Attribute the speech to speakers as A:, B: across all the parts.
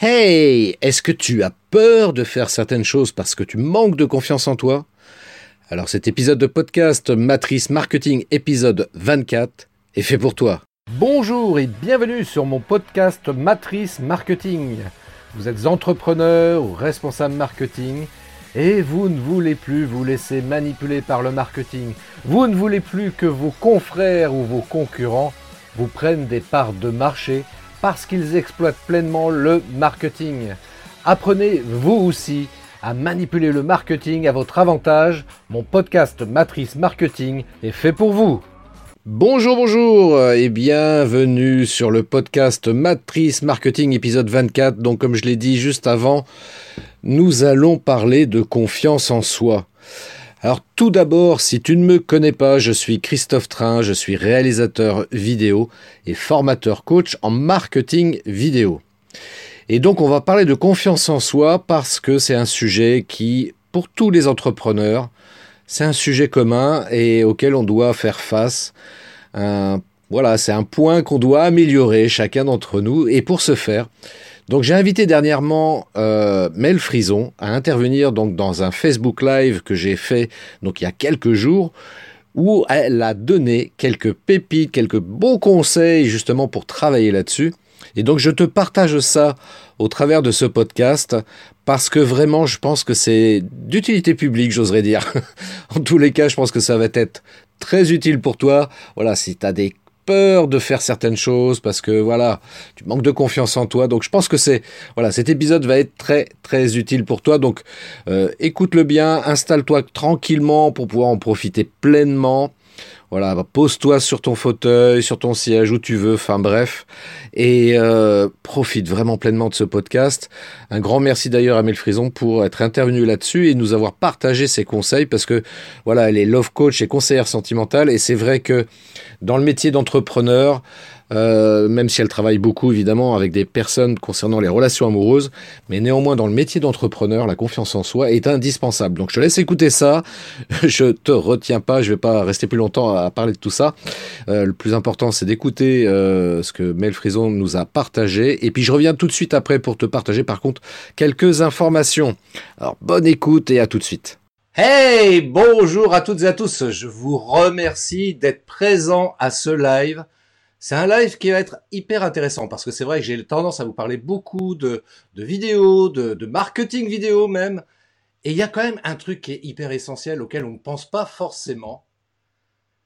A: Hey, est-ce que tu as peur de faire certaines choses parce que tu manques de confiance en toi? Alors cet épisode de podcast Matrice Marketing épisode 24 est fait pour toi. Bonjour et bienvenue sur mon podcast Matrice Marketing. Vous êtes entrepreneur ou responsable marketing et vous ne voulez plus vous laisser manipuler par le marketing. Vous ne voulez plus que vos confrères ou vos concurrents vous prennent des parts de marché parce qu'ils exploitent pleinement le marketing. Apprenez vous aussi à manipuler le marketing à votre avantage. Mon podcast Matrice Marketing est fait pour vous. Bonjour, bonjour et bienvenue sur le podcast Matrice Marketing épisode 24. Donc comme je l'ai dit juste avant, nous allons parler de confiance en soi. Alors tout d'abord, si tu ne me connais pas, je suis Christophe Train, je suis réalisateur vidéo et formateur coach en marketing vidéo. Et donc on va parler de confiance en soi parce que c'est un sujet qui, pour tous les entrepreneurs, c'est un sujet commun et auquel on doit faire face. voilà, c'est un point qu'on doit améliorer chacun d'entre nous. Et pour ce faire, donc j'ai invité dernièrement euh, Mel Frison à intervenir donc dans un Facebook Live que j'ai fait donc il y a quelques jours où elle a donné quelques pépites, quelques bons conseils justement pour travailler là-dessus. Et donc je te partage ça au travers de ce podcast parce que vraiment je pense que c'est d'utilité publique, j'oserais dire. en tous les cas, je pense que ça va être très utile pour toi. Voilà, si tu as des peur de faire certaines choses parce que voilà, tu manques de confiance en toi. Donc je pense que c'est voilà, cet épisode va être très très utile pour toi. Donc euh, écoute-le bien, installe-toi tranquillement pour pouvoir en profiter pleinement. Voilà, bah, pose-toi sur ton fauteuil, sur ton siège, où tu veux, enfin bref, et euh, profite vraiment pleinement de ce podcast. Un grand merci d'ailleurs à Mel Frison pour être intervenu là-dessus et nous avoir partagé ses conseils parce que voilà, elle est love coach et conseillère sentimentale et c'est vrai que dans le métier d'entrepreneur, euh, même si elle travaille beaucoup évidemment avec des personnes concernant les relations amoureuses, mais néanmoins dans le métier d'entrepreneur, la confiance en soi est indispensable. Donc je te laisse écouter ça, je te retiens pas, je vais pas rester plus longtemps à parler de tout ça. Euh, le plus important c'est d'écouter euh, ce que Mel Frison nous a partagé, et puis je reviens tout de suite après pour te partager par contre quelques informations. Alors bonne écoute et à tout de suite. Hey, bonjour à toutes et à tous. Je vous remercie d'être présents à ce live. C'est un live qui va être hyper intéressant parce que c'est vrai que j'ai tendance à vous parler beaucoup de, de vidéos, de, de, marketing vidéo même. Et il y a quand même un truc qui est hyper essentiel auquel on ne pense pas forcément.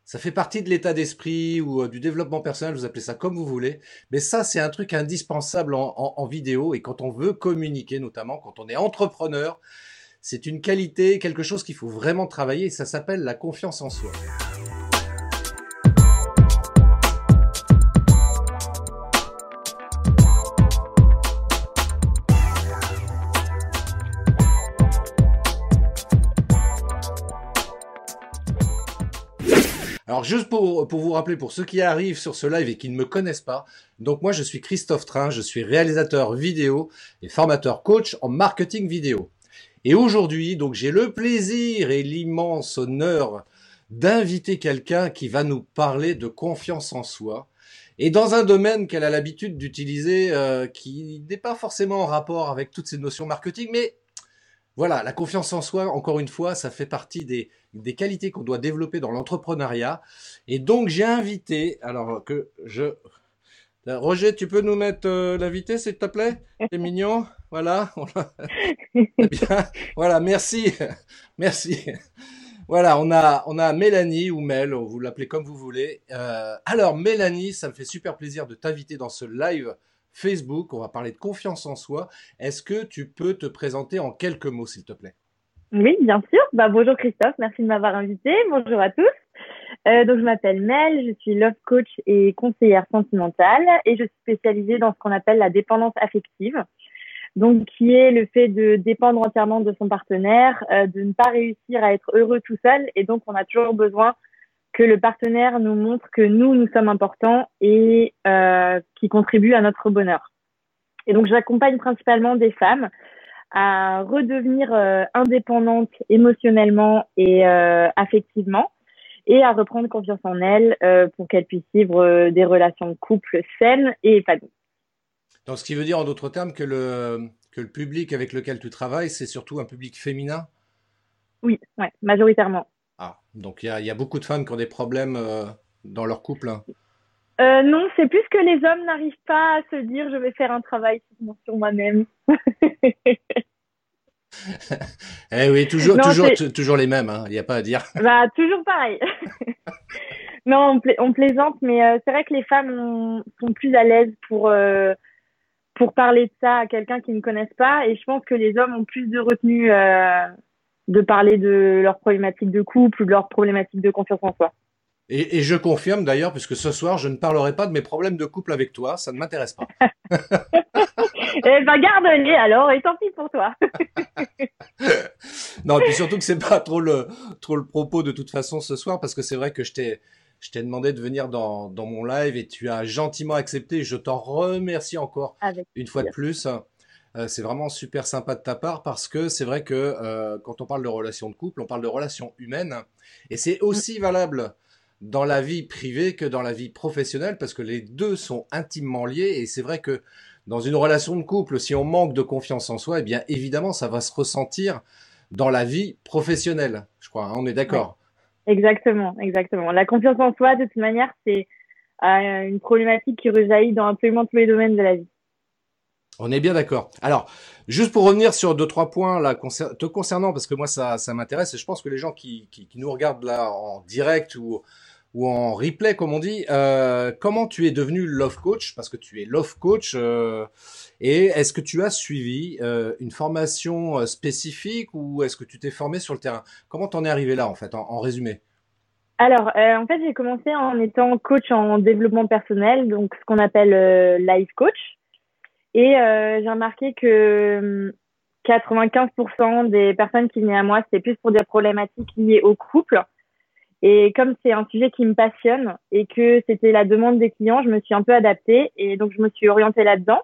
A: Ça fait partie de l'état d'esprit ou euh, du développement personnel, vous appelez ça comme vous voulez. Mais ça, c'est un truc indispensable en, en, en vidéo et quand on veut communiquer, notamment quand on est entrepreneur, c'est une qualité, quelque chose qu'il faut vraiment travailler. Ça s'appelle la confiance en soi. Alors juste pour, pour vous rappeler, pour ceux qui arrivent sur ce live et qui ne me connaissent pas, donc moi je suis Christophe Train, je suis réalisateur vidéo et formateur coach en marketing vidéo. Et aujourd'hui, donc j'ai le plaisir et l'immense honneur d'inviter quelqu'un qui va nous parler de confiance en soi et dans un domaine qu'elle a l'habitude d'utiliser euh, qui n'est pas forcément en rapport avec toutes ces notions marketing, mais voilà, la confiance en soi, encore une fois, ça fait partie des, des qualités qu'on doit développer dans l'entrepreneuriat. Et donc, j'ai invité, alors que je... Roger, tu peux nous mettre euh, l'invité, s'il te plaît? C'est mignon? Voilà. bien. Voilà, merci. merci. Voilà, on a, on a Mélanie ou Mel, vous l'appelez comme vous voulez. Euh, alors, Mélanie, ça me fait super plaisir de t'inviter dans ce live Facebook. On va parler de confiance en soi. Est-ce que tu peux te présenter en quelques mots, s'il te plaît?
B: Oui, bien sûr. Bah, bonjour Christophe, merci de m'avoir invité. Bonjour à tous. Euh, donc, je m'appelle Mel, je suis love coach et conseillère sentimentale et je suis spécialisée dans ce qu'on appelle la dépendance affective. Donc, qui est le fait de dépendre entièrement de son partenaire, euh, de ne pas réussir à être heureux tout seul et donc on a toujours besoin que le partenaire nous montre que nous, nous sommes importants et euh, qui contribuent à notre bonheur. Et donc, j'accompagne principalement des femmes à redevenir euh, indépendantes émotionnellement et euh, affectivement et à reprendre confiance en elles euh, pour qu'elles puissent vivre des relations de couple saines et épanouies.
A: Donc, ce qui veut dire en d'autres termes que le, que le public avec lequel tu travailles, c'est surtout un public féminin?
B: Oui, ouais, majoritairement.
A: Ah, donc il y a, y a, beaucoup de femmes qui ont des problèmes euh, dans leur couple hein.
B: euh, Non, c'est plus que les hommes n'arrivent pas à se dire je vais faire un travail sur moi-même.
A: eh oui, toujours, toujours, toujours les mêmes, hein. il n'y a pas à dire.
B: Bah, toujours pareil. non, on, plaisante, mais euh, c'est vrai que les femmes sont plus à l'aise pour, euh, pour parler de ça à quelqu'un qui ne connaissent pas, et je pense que les hommes ont plus de retenue de parler de leurs problématiques de couple ou de leurs problématiques de confiance en soi.
A: Et, et je confirme d'ailleurs, puisque ce soir, je ne parlerai pas de mes problèmes de couple avec toi, ça ne m'intéresse pas.
B: eh ben garde-les alors, et tant pis pour toi.
A: non, et puis surtout que c'est pas trop le trop le propos de toute façon ce soir, parce que c'est vrai que je t'ai je t'ai demandé de venir dans, dans mon live et tu as gentiment accepté. Je t'en remercie encore une fois de plus. Euh, c'est vraiment super sympa de ta part parce que c'est vrai que euh, quand on parle de relations de couple, on parle de relations humaines et c'est aussi valable dans la vie privée que dans la vie professionnelle parce que les deux sont intimement liés et c'est vrai que dans une relation de couple, si on manque de confiance en soi, eh bien évidemment, ça va se ressentir dans la vie professionnelle. Je crois, hein, on est d'accord?
B: Exactement, exactement. La confiance en soi, de toute manière, c'est euh, une problématique qui rejaillit dans absolument tous les domaines de la vie.
A: On est bien d'accord. Alors, juste pour revenir sur deux trois points là te concernant, parce que moi ça, ça m'intéresse et je pense que les gens qui, nous regardent là en direct ou en replay, comme on dit. Euh, comment tu es devenu love coach? Parce que tu es love coach. Euh, et est-ce que tu as suivi euh, une formation spécifique ou est-ce que tu t'es formé sur le terrain? Comment t'en es arrivé là, en fait, en, résumé?
B: Alors, en fait, j'ai commencé en étant coach en développement personnel, donc ce qu'on appelle life coach. Et j'ai remarqué que 95% hum, des personnes qui venaient à moi, c'était plus pour des problématiques liées au couple et comme c'est un sujet qui me passionne et que c'était la demande des clients, je me suis un peu adaptée et donc je me suis orientée là-dedans.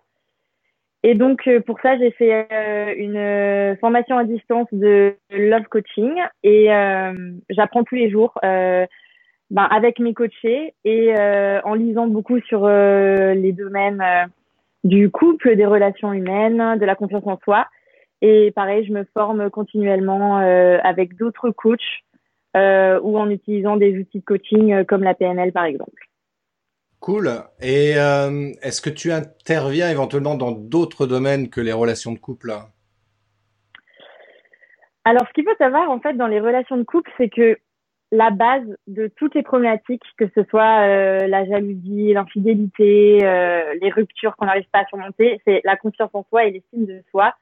B: Et donc euh, pour ça, j'ai fait euh, une euh, formation à distance de love coaching et j'apprends tous les jours ben, avec mes coachés et en lisant beaucoup sur les domaines du couple, des relations humaines, de la confiance en soi. Et pareil, je me forme continuellement avec d'autres coachs euh, ou en utilisant des outils de coaching euh, comme la PNL par exemple.
A: Cool. Et euh, est-ce que tu interviens éventuellement dans d'autres domaines que les relations de couple?
B: Alors, ce qu'il faut savoir en fait dans les relations de couple, c'est que la base de toutes les problématiques, que ce soit euh, la jalousie, l'infidélité, euh, les ruptures qu'on n'arrive pas à surmonter, c'est la confiance en soi et l'estime de soi.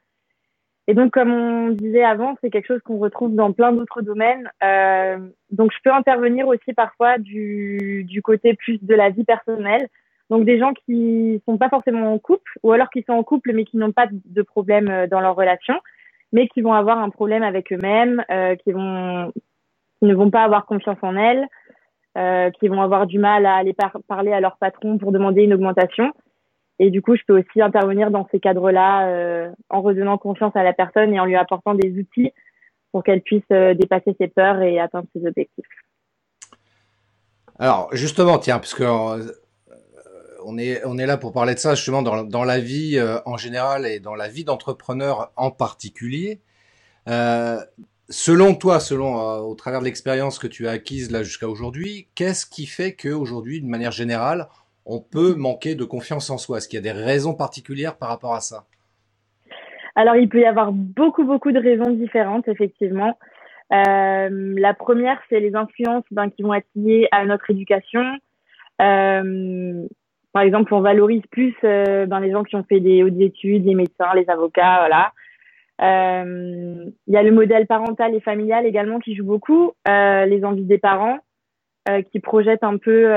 B: Et donc, comme on disait avant, c'est quelque chose qu'on retrouve dans plein d'autres domaines. Euh, donc, je peux intervenir aussi parfois du, du côté plus de la vie personnelle. Donc, des gens qui sont pas forcément en couple, ou alors qui sont en couple mais qui n'ont pas de problème euh, dans leur relation, mais qui vont avoir un problème avec eux-mêmes, euh, qui vont, qui ne vont pas avoir confiance en elles, euh, qui vont avoir du mal à aller parler à leur patron pour demander une augmentation. Et du coup, je peux aussi intervenir dans ces cadres-là euh, en redonnant confiance à la personne et en lui apportant des outils pour qu'elle puisse euh, dépasser ses peurs et atteindre ses objectifs.
A: Alors, justement, tiens, euh, on est, on est là pour parler de ça justement dans, dans la vie en général et dans la vie d'entrepreneur en particulier. Selon toi, selon au travers de l'expérience que tu as acquise là jusqu'à aujourd'hui, qu'est-ce qui fait qu'aujourd'hui, d'une manière générale, on peut manquer de confiance en soi? Est-ce qu'il y a des raisons particulières par rapport à ça?
B: Alors, il peut y avoir beaucoup, beaucoup de raisons différentes, effectivement. Euh, la première, c'est les influences ben, qui vont être liées à notre éducation. Euh, par exemple, on valorise plus euh, ben, les gens qui ont fait des hautes études, les médecins, les avocats, voilà. Il y a le modèle parental et familial également qui joue beaucoup, les envies des parents, qui projettent un peu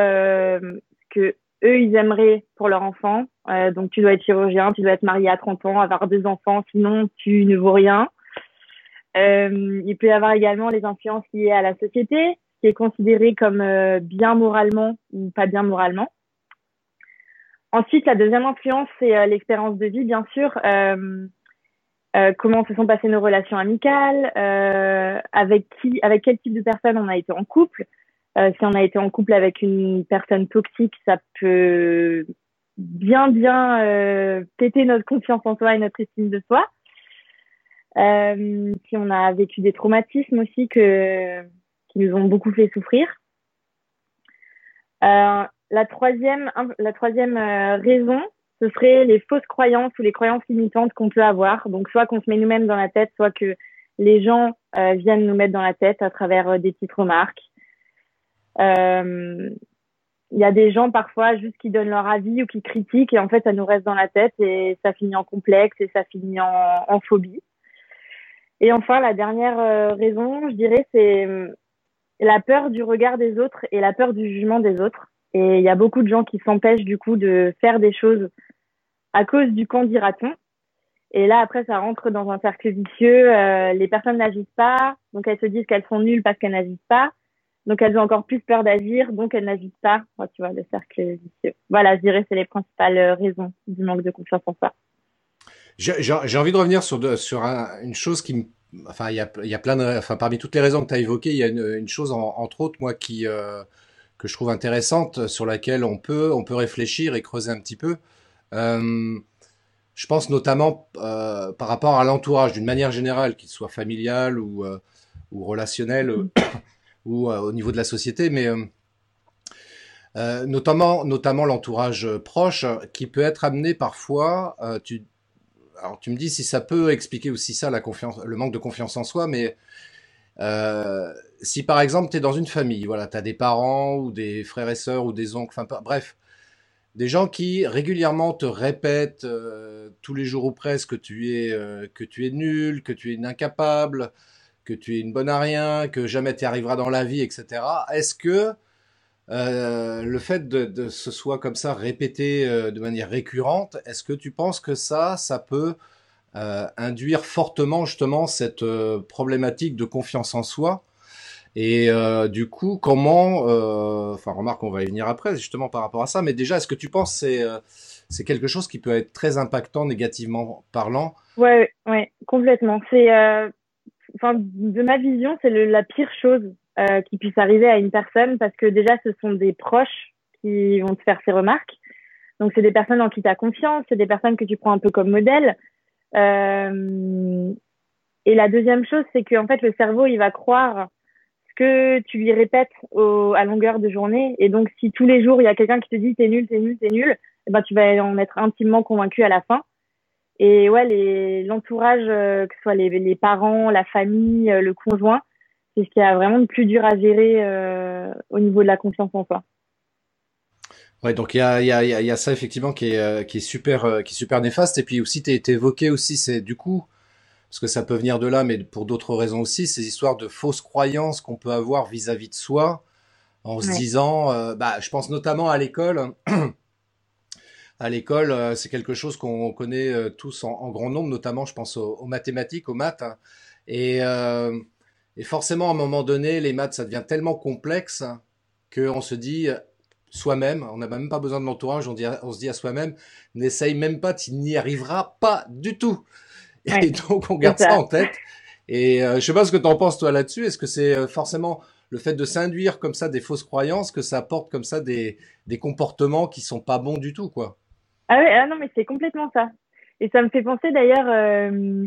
B: que eux, ils aimeraient pour leur enfant. Euh, donc, tu dois être chirurgien, tu dois être marié à 30 ans, avoir deux enfants, sinon tu ne vaux rien. Euh, il peut y avoir également les influences liées à la société, qui est considérée comme euh, bien moralement ou pas bien moralement. Ensuite, la deuxième influence, c'est euh, l'expérience de vie, bien sûr. Comment se sont passées nos relations amicales, avec qui, avec quel type de personne on a été en couple, euh, si on a été en couple avec une personne toxique, ça peut bien bien euh, péter notre confiance en soi et notre estime de soi. Euh, si on a vécu des traumatismes aussi que qui nous ont beaucoup fait souffrir. Euh, la troisième la troisième euh, raison, ce serait les fausses croyances ou les croyances limitantes qu'on peut avoir. Donc soit qu'on se met nous-mêmes dans la tête, soit que les gens euh, viennent nous mettre dans la tête à travers euh, des petites remarques. Euh, il y a des gens parfois juste qui donnent leur avis ou qui critiquent et en fait ça nous reste dans la tête et ça finit en complexe et ça finit en, en phobie. Et enfin la dernière raison, je dirais, c'est la peur du regard des autres et la peur du jugement des autres. Et il y a beaucoup de gens qui s'empêchent du coup de faire des choses à cause du quand dira-t-on. Et là, après, ça rentre dans un cercle vicieux. Euh, les personnes n'agissent pas, donc elles se disent qu'elles sont nulles parce qu'elles n'agissent pas. Donc elles ont encore plus peur d'agir, donc elles n'agissent pas. tu vois, le cercle vicieux. Voilà, je dirais c'est les principales raisons du manque de confiance en soi.
A: J'ai envie de revenir sur, une chose qui me... Enfin, il y a, plein de... Enfin, parmi toutes les raisons que tu as évoquées, il y a une, une chose, entre autres, moi, qui... Euh, que je trouve intéressante, sur laquelle on peut, on peut réfléchir et creuser un petit peu. Euh, je pense notamment euh, par rapport à l'entourage, d'une manière générale, qu'il soit familial ou, euh, relationnel ou au niveau de la société, mais notamment, l'entourage proche, qui peut être amené parfois. tu, alors tu me dis si ça peut expliquer aussi ça, le manque de confiance en soi, mais si par exemple tu es dans une famille, voilà, tu as des parents ou des frères et sœurs ou des oncles, enfin bref, des gens qui régulièrement te répètent euh, tous les jours ou presque que tu es euh, que tu es nul, que tu es incapable, que tu es une bonne à rien, que jamais tu arriveras dans la vie, etc. Est-ce que euh, le fait de, de, ce soit comme ça répété de manière récurrente, est-ce que tu penses que ça, ça peut induire fortement justement cette problématique de confiance en soi? Et euh, du coup, comment, euh, enfin, remarque, on va y venir après, justement par rapport à ça. Mais déjà, est-ce que tu penses c'est euh, c'est quelque chose qui peut être très impactant négativement parlant?
B: Ouais, ouais, complètement. C'est, enfin, de ma vision, c'est la pire chose qui puisse arriver à une personne parce que déjà, ce sont des proches qui vont te faire ces remarques. Donc, c'est des personnes en qui tu as confiance, c'est des personnes que tu prends un peu comme modèle. Et la deuxième chose, c'est qu'en fait, le cerveau, il va croire que tu lui répètes à longueur de journée. Et donc, si tous les jours, il y a quelqu'un qui te dit t'es nul, t'es nul, t'es nul, eh ben, tu vas en être intimement convaincu à la fin. Et ouais, l'entourage, euh, que ce soit les, les, parents, la famille, euh, le conjoint, c'est ce qui a vraiment de plus dur à gérer euh, au niveau de la confiance en soi.
A: Ouais, donc il y a, y, a, y a ça effectivement qui est, qui est super, qui est super néfaste. Et puis aussi, tu évoqué aussi, c'est du coup, parce que ça peut venir de là, mais pour d'autres raisons aussi, ces histoires de fausses croyances qu'on peut avoir vis-à-vis de soi, en se disant, euh, bah, je pense notamment à l'école. à l'école, euh, c'est quelque chose qu'on connaît euh, tous en, grand nombre, notamment, je pense aux, mathématiques, aux maths. Hein. Et, et, forcément, à un moment donné, les maths, ça devient tellement complexe qu'on se dit soi-même, on n'a même pas besoin de l'entourage, on, on se dit à soi-même, n'essaye même pas, tu n'y arriveras pas du tout. Et donc, on garde ça. en tête. Et euh, je sais pas ce que tu en penses toi là-dessus. Est-ce que c'est euh, forcément le fait de s'induire comme ça des fausses croyances que ça apporte comme ça des, des comportements qui sont pas bons du tout, quoi?
B: Ah ouais, ah non, mais c'est complètement ça. Et ça me fait penser d'ailleurs. Euh,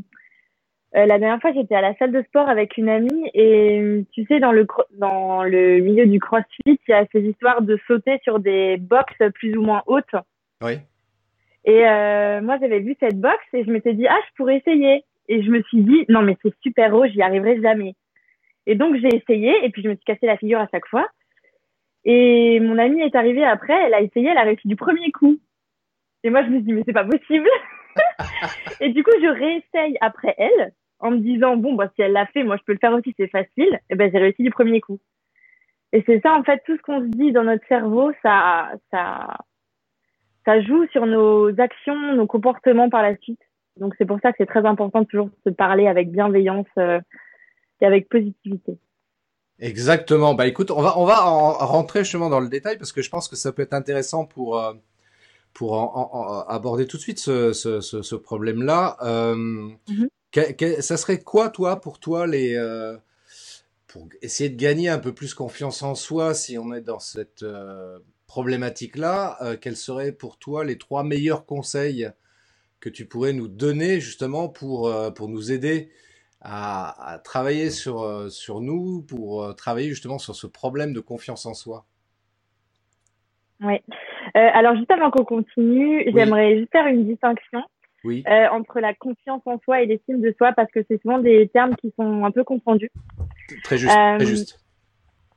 B: euh, la dernière fois, j'étais à la salle de sport avec une amie et tu sais, dans le dans le milieu du CrossFit, il y a ces histoires de sauter sur des boxes plus ou moins hautes.
A: Oui.
B: Et euh, moi, j'avais vu cette box et je m'étais dit, ah, je pourrais essayer. Et je me suis dit, non, mais c'est super haut, j'y arriverai jamais. Et donc, j'ai essayé et puis je me suis cassé la figure à chaque fois. Et mon amie est arrivée après, elle a essayé, elle a réussi du premier coup. Et moi, je me suis dit, mais c'est pas possible. et du coup, je réessaye après elle en me disant, bon, bah, si elle l'a fait, moi, je peux le faire aussi, c'est facile. Et ben, j'ai réussi du premier coup. Et c'est ça, en fait, tout ce qu'on se dit dans notre cerveau, ça, ça, ça joue sur nos actions, nos comportements par la suite. Donc c'est pour ça que c'est très important de toujours se parler avec bienveillance euh, et avec positivité.
A: Exactement. Bah écoute, on va on va en rentrer justement dans le détail parce que je pense que ça peut être intéressant pour euh, pour en, aborder tout de suite ce, ce, ce, problème-là. Euh, mm-hmm. ça serait quoi toi pour toi les pour essayer de gagner un peu plus confiance en soi si on est dans cette problématique-là, quels seraient pour toi les trois meilleurs conseils que tu pourrais nous donner justement pour, pour nous aider à, travailler sur, sur nous, pour travailler justement sur ce problème de confiance en soi?
B: Oui. alors, juste avant qu'on continue, j'aimerais juste faire une distinction
A: oui.
B: euh, entre la confiance en soi et l'estime de soi parce que c'est souvent des termes qui sont un peu confondus.
A: Très juste. très euh, juste.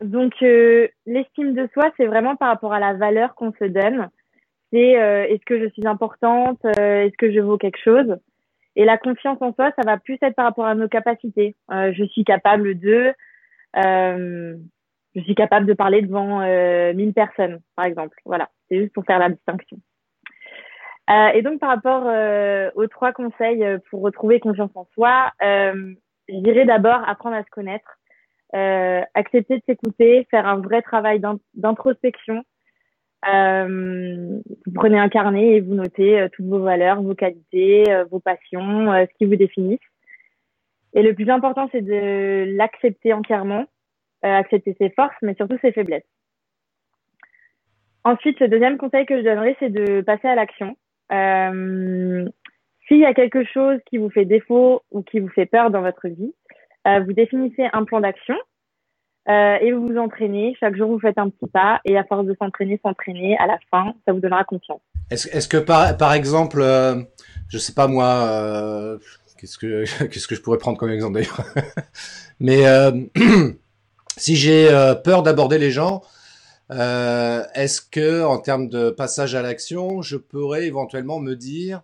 B: Donc, euh, l'estime de soi, c'est vraiment par rapport à la valeur qu'on se donne. C'est euh, est-ce que je suis importante, est-ce que je vaux quelque chose? Et la confiance en soi, ça va plus être par rapport à nos capacités. je suis capable de, je suis capable de parler devant 1000 personnes, par exemple. Voilà, c'est juste pour faire la distinction. Euh, et donc, par rapport euh, aux trois conseils euh, pour retrouver confiance en soi, euh, je dirais d'abord apprendre à se connaître, euh, accepter de s'écouter, faire un vrai travail d'introspection. vous prenez un carnet et vous notez toutes vos valeurs, vos qualités, vos passions, ce qui vous définissent. Et le plus important, c'est de l'accepter entièrement, accepter ses forces, mais surtout ses faiblesses. Ensuite, le deuxième conseil que je donnerais, c'est de passer à l'action. Euh, S'il y a quelque chose qui vous fait défaut ou qui vous fait peur dans votre vie, euh, vous définissez un plan d'action euh, et vous vous entraînez. Chaque jour, vous faites un petit pas et à force de s'entraîner, s'entraîner, à la fin, ça vous donnera confiance.
A: Est-ce est que par, exemple, euh, je sais pas moi, euh, qu'est-ce que qu'est-ce que je pourrais prendre comme exemple d'ailleurs, mais euh, si j'ai peur d'aborder les gens, euh, Est-ce que, en termes de passage à l'action, je pourrais éventuellement me dire,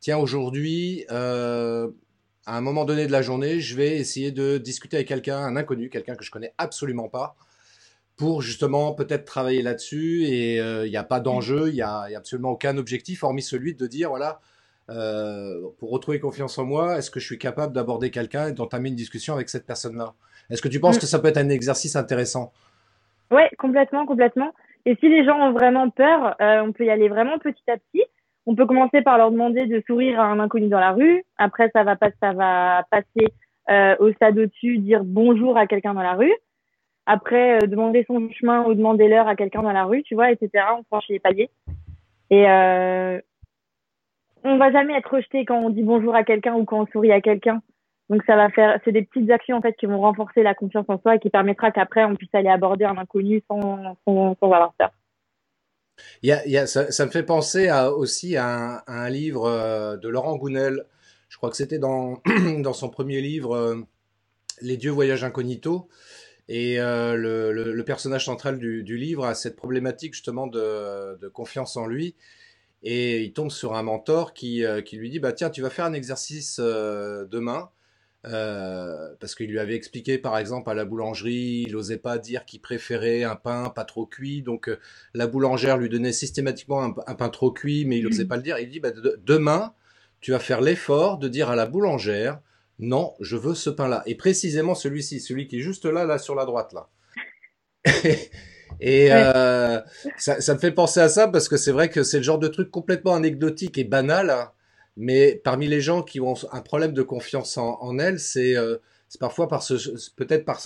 A: tiens, aujourd'hui, euh, à un moment donné de la journée, je vais essayer de discuter avec quelqu'un, un inconnu, quelqu'un que je connais absolument pas, pour justement peut-être travailler là-dessus. Et euh, il n'y a pas d'enjeu, il n'y a, a, absolument aucun objectif, hormis celui de dire, voilà, euh, pour retrouver confiance en moi, est-ce que je suis capable d'aborder quelqu'un et d'entamer une discussion avec cette personne-là? Est-ce que tu penses mm. que ça peut être un exercice intéressant?
B: Ouais, complètement, complètement. Et si les gens ont vraiment peur, euh, on peut y aller vraiment petit à petit. On peut commencer par leur demander de sourire à un inconnu dans la rue. Après, ça va pas, ça va passer euh, au stade au-dessus, dire bonjour à quelqu'un dans la rue. Après, euh, demander son chemin ou demander l'heure à quelqu'un dans la rue, tu vois, etc. On franchit les paliers. Et euh, on va jamais être rejeté quand on dit bonjour à quelqu'un ou quand on sourit à quelqu'un. Donc ça va faire, c'est des petites actions en fait qui vont renforcer la confiance en soi et qui permettra qu'après on puisse aller aborder un inconnu sans, sans, sans avoir peur.
A: Il y a, ça, me fait penser à, aussi à un, un, livre euh, de Laurent Gounel. Je crois que c'était dans, dans son premier livre, euh, Les dieux voyagent incognito. Et euh, le, le, personnage central du, livre a cette problématique justement de, de, confiance en lui. Et il tombe sur un mentor qui, qui lui dit bah tiens tu vas faire un exercice demain euh, parce qu'il lui avait expliqué, par exemple, à la boulangerie, il n'osait pas dire qu'il préférait un pain pas trop cuit, donc euh, la boulangère lui donnait systématiquement un, pain trop cuit, mais il n'osait pas le dire. Il dit, bah, demain, tu vas faire l'effort de dire à la boulangère, non, je veux ce pain-là. Et précisément celui-ci, celui qui est juste là, là, sur la droite, là. Et euh, ça, ça, me fait penser à ça parce que c'est vrai que c'est le genre de truc complètement anecdotique et banal. Hein, mais parmi les gens qui ont un problème de confiance en, en elles, c'est euh, parfois par ce, peut-être par,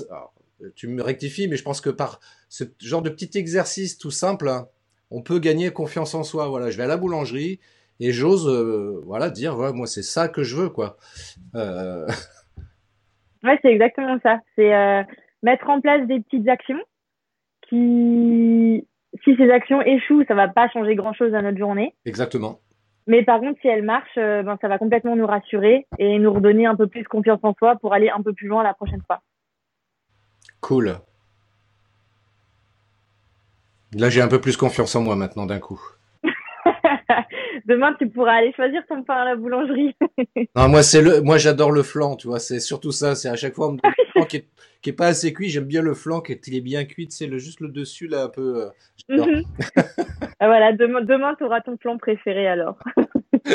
A: tu me rectifies, mais je pense que par ce genre de petit exercice tout simple, hein, on peut gagner confiance en soi. Voilà, je vais à la boulangerie et j'ose, euh, voilà, dire, voilà, moi c'est ça que je veux, quoi. Euh...
B: Ouais, c'est exactement ça. C'est mettre en place des petites actions qui, si ces actions échouent, ça va pas changer grand chose à notre journée.
A: Exactement.
B: Mais par contre, si elle marche, euh, ben, ça va complètement nous rassurer et nous redonner un peu plus confiance en soi pour aller un peu plus loin la prochaine fois.
A: Cool. Là, j'ai un peu plus confiance en moi maintenant d'un coup.
B: Demain, tu pourras aller choisir ton pain à la boulangerie.
A: non, moi, c'est le, moi, j'adore le flanc, tu vois. C'est surtout ça. C'est à chaque fois, on me donne qui est, qui est pas assez cuit. J'aime bien le flanc, qui est, il est bien cuit. C'est le, juste le dessus, là, un peu. Euh,
B: mhm. ah, voilà. Demain, demain, tu auras ton flanc préféré, alors.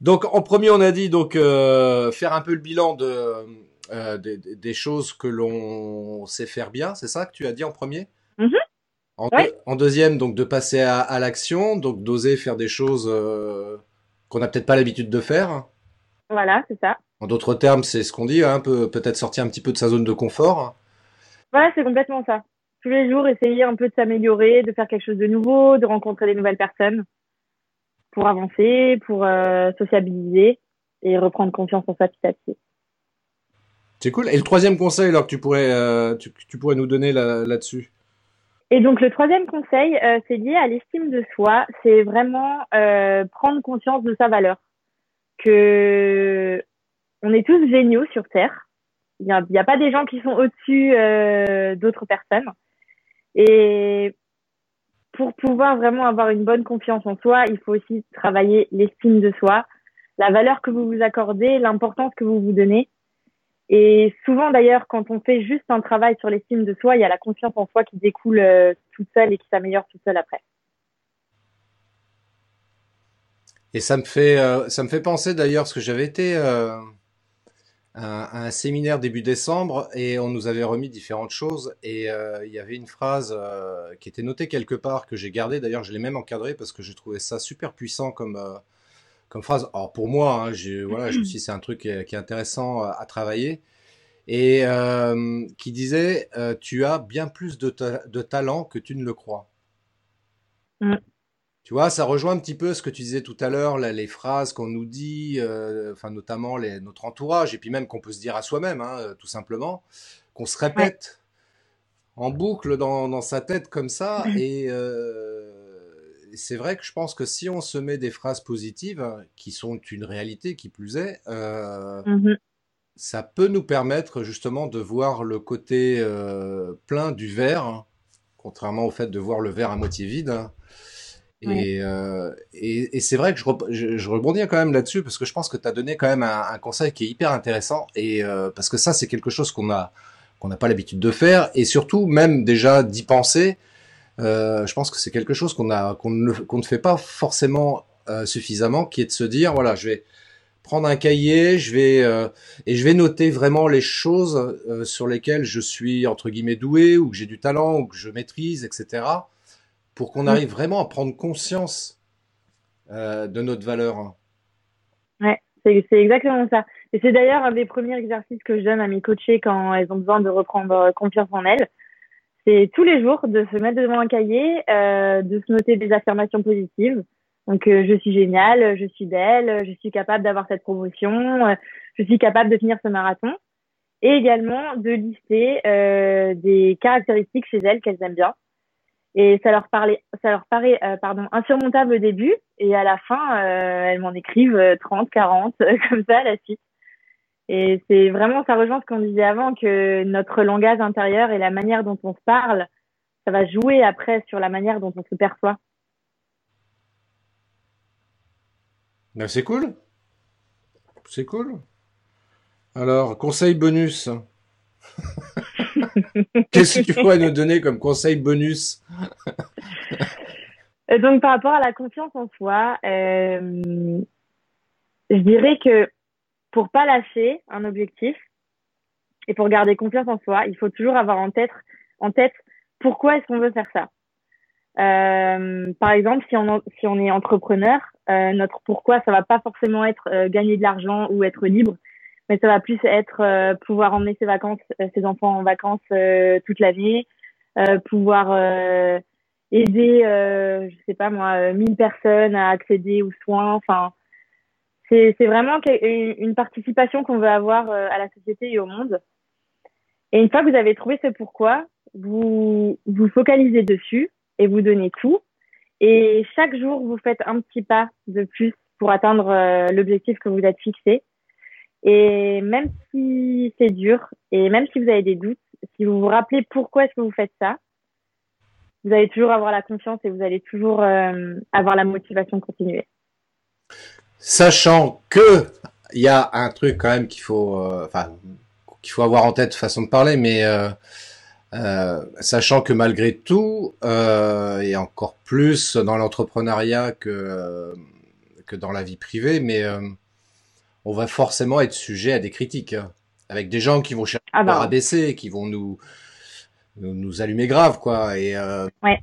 A: donc, en premier, on a dit, donc, euh, faire un peu le bilan de, euh, des, des, choses que l'on sait faire bien. C'est ça que tu as dit en premier?
B: Mhm.
A: En, deuxième, donc de passer à, l'action, donc d'oser faire des choses euh, qu'on n'a peut-être pas l'habitude de faire.
B: Voilà, c'est ça.
A: En d'autres termes, c'est ce qu'on dit, hein, peut peut-être sortir un petit peu de sa zone de confort.
B: Voilà, c'est complètement ça. tous les jours, essayer un peu de s'améliorer, de faire quelque chose de nouveau, de rencontrer des nouvelles personnes pour avancer, pour euh, sociabiliser et reprendre confiance en soi petit à petit.
A: C'est cool. Et le troisième conseil, alors que tu pourrais, euh, tu, tu, pourrais nous donner là-dessus?
B: Et donc le troisième conseil, euh, c'est lié à l'estime de soi. C'est vraiment euh, prendre conscience de sa valeur. Que on est tous géniaux sur Terre. Il n'y a, pas des gens qui sont au-dessus euh, d'autres personnes. Et pour pouvoir vraiment avoir une bonne confiance en soi, il faut aussi travailler l'estime de soi, la valeur que vous vous accordez, l'importance que vous vous donnez. Et souvent d'ailleurs, quand on fait juste un travail sur l'estime de soi, il y a la confiance en soi qui découle euh, toute seule et qui s'améliore toute seule après.
A: Et ça me fait, euh, ça me fait penser d'ailleurs, parce que j'avais été euh, à, un séminaire début décembre et on nous avait remis différentes choses et il y avait une phrase qui était notée quelque part que j'ai gardée. D'ailleurs, je l'ai même encadrée parce que j'ai trouvé ça super puissant comme comme phrase. Alors pour moi, hein, j'ai, voilà, je me suis dit c'est un truc qui est, qui est intéressant à, à, travailler et euh, qui disait tu as bien plus de, ta de talent que tu ne le crois.
B: Mm.
A: Tu vois, ça rejoint un petit peu ce que tu disais tout à l'heure, les phrases qu'on nous dit, euh, enfin notamment les, notre entourage, et puis même qu'on peut se dire à soi-même, hein, tout simplement, qu'on se répète ouais. en boucle dans, dans, sa tête comme ça. Mmh. Et euh, c'est vrai que je pense que si on se met des phrases positives, qui sont une réalité, qui plus est, euh,
B: mmh.
A: ça peut nous permettre justement de voir le côté euh, plein du verre, hein, contrairement au fait de voir le verre à moitié vide. Hein. Et, euh, et, et c'est vrai que je, je, je, rebondis quand même là-dessus parce que je pense que tu as donné quand même un, un, conseil qui est hyper intéressant et euh, parce que ça c'est quelque chose qu'on a qu'on n'a pas l'habitude de faire et surtout même déjà d'y penser. Euh, je pense que c'est quelque chose qu'on a qu'on ne, qu'on ne fait pas forcément euh, suffisamment, qui est de se dire voilà je vais prendre un cahier, je vais euh, et je vais noter vraiment les choses sur lesquelles je suis entre guillemets doué ou que j'ai du talent ou que je maîtrise, etc pour qu'on arrive vraiment à prendre conscience de notre valeur.
B: Ouais, c'est exactement ça. Et c'est d'ailleurs un des premiers exercices que je donne à mes coachés quand elles ont besoin de reprendre confiance en elles. C'est tous les jours de se mettre devant un cahier, euh, de se noter des affirmations positives. Donc, euh, je suis géniale, je suis belle, je suis capable d'avoir cette promotion, euh, je suis capable de finir ce marathon. Et également de lister euh, des caractéristiques chez elles qu'elles aiment bien et ça leur parlait ça leur paraît insurmontable au début et à la fin elles m'en écrivent 30 40 comme ça à la suite et c'est vraiment ça rejoint ce qu'on disait avant que notre langage intérieur et la manière dont on se parle ça va jouer après sur la manière dont on se perçoit.
A: Ben c'est cool. C'est cool. Alors conseil bonus. Qu'est-ce que tu pourrais nous donner comme conseil bonus?
B: Donc, par rapport à la confiance en soi, euh, je dirais que pour pas lâcher un objectif et pour garder confiance en soi, il faut toujours avoir en tête, en tête pourquoi est-ce qu'on veut faire ça. Euh, par exemple, si on, si on est entrepreneur, euh, notre pourquoi, ça va pas forcément être euh, gagner de l'argent ou être libre, mais ça va plus être euh, pouvoir emmener ses vacances, euh, ses enfants en vacances euh, toute l'année, pouvoir aider, je sais pas moi, 1000 personnes à accéder aux soins. Enfin, c'est vraiment une participation qu'on veut avoir à la société et au monde. Et une fois que vous avez trouvé ce pourquoi, vous vous focalisez dessus et vous donnez tout. Et chaque jour, vous faites un petit pas de plus pour atteindre l'objectif que vous êtes fixé. Et même si c'est dur, et même si vous avez des doutes, si vous vous rappelez pourquoi est-ce que vous faites ça, vous allez toujours avoir la confiance et vous allez toujours euh, avoir la motivation de continuer.
A: Sachant que il y a un truc quand même qu'il faut, euh, enfin, qu'il faut avoir en tête façon de parler, mais euh, euh sachant que malgré tout, euh, et encore plus dans l'entrepreneuriat que que dans la vie privée, mais on va forcément être sujet à des critiques, hein, avec des gens qui vont chercher ah bah. à rabaisser, qui vont nous, nous, nous allumer grave, quoi. Et euh,
B: ouais.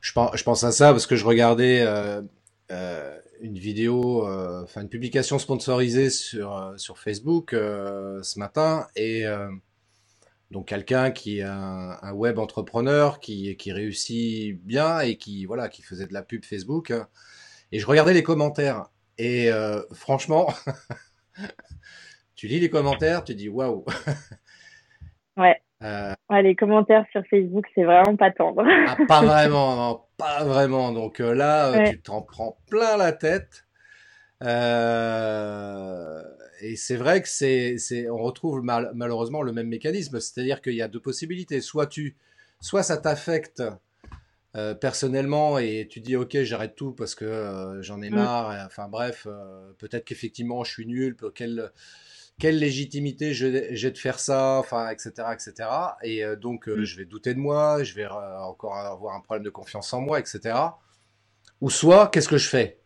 A: je, pense, je pense à ça parce que je regardais euh, euh, une vidéo, euh, enfin une publication sponsorisée sur sur Facebook ce matin, et Donc quelqu'un qui est un, web entrepreneur qui, qui réussit bien et qui voilà qui faisait de la pub Facebook. Et je regardais les commentaires et euh, franchement, tu lis les commentaires, tu dis waouh.
B: Ouais. Euh, ouais. Les commentaires sur Facebook, c'est vraiment pas tendre.
A: ah, pas vraiment, non, pas vraiment. Donc euh, là, tu t'en prends plein la tête. Euh, et c'est vrai que c'est, c'est, on retrouve malheureusement le même mécanisme, c'est-à-dire qu'il y a deux possibilités. Soit tu, soit ça t'affecte euh, personnellement et tu dis ok j'arrête tout parce que euh, j'en ai mm. marre. enfin bref, euh, peut-être qu'effectivement je suis nul. Quelle, quelle légitimité j'ai de faire ça, enfin etc etc. Et donc mm. je vais douter de moi, je vais encore avoir un problème de confiance en moi, etc. Ou soit qu'est-ce que je fais?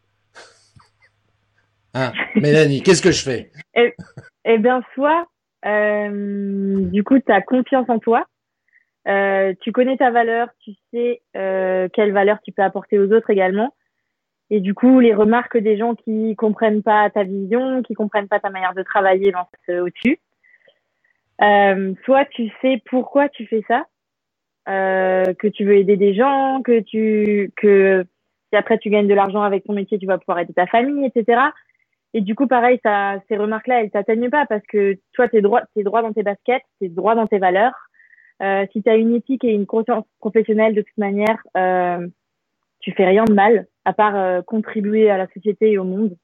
A: Hein, Mélanie, qu'est-ce que je fais?
B: Eh, eh, bien, soit, euh, du coup, tu as confiance en toi, euh, tu connais ta valeur, tu sais euh, quelle valeur tu peux apporter aux autres également. Et du coup, les remarques des gens qui comprennent pas ta vision, qui comprennent pas ta manière de travailler lancent au-dessus. Euh, soit tu sais pourquoi tu fais ça, euh, que tu veux aider des gens, que tu que si après tu gagnes de l'argent avec ton métier, tu vas pouvoir aider ta famille, etc. Et du coup, pareil, ça, ces remarques-là, elles t'atteignent pas parce que toi, t'es droit, t'es droit dans tes baskets, t'es droit dans tes valeurs. Euh, si tu as une éthique et une conscience professionnelle, de toute manière, euh, tu fais rien de mal à part euh, contribuer à la société et au monde.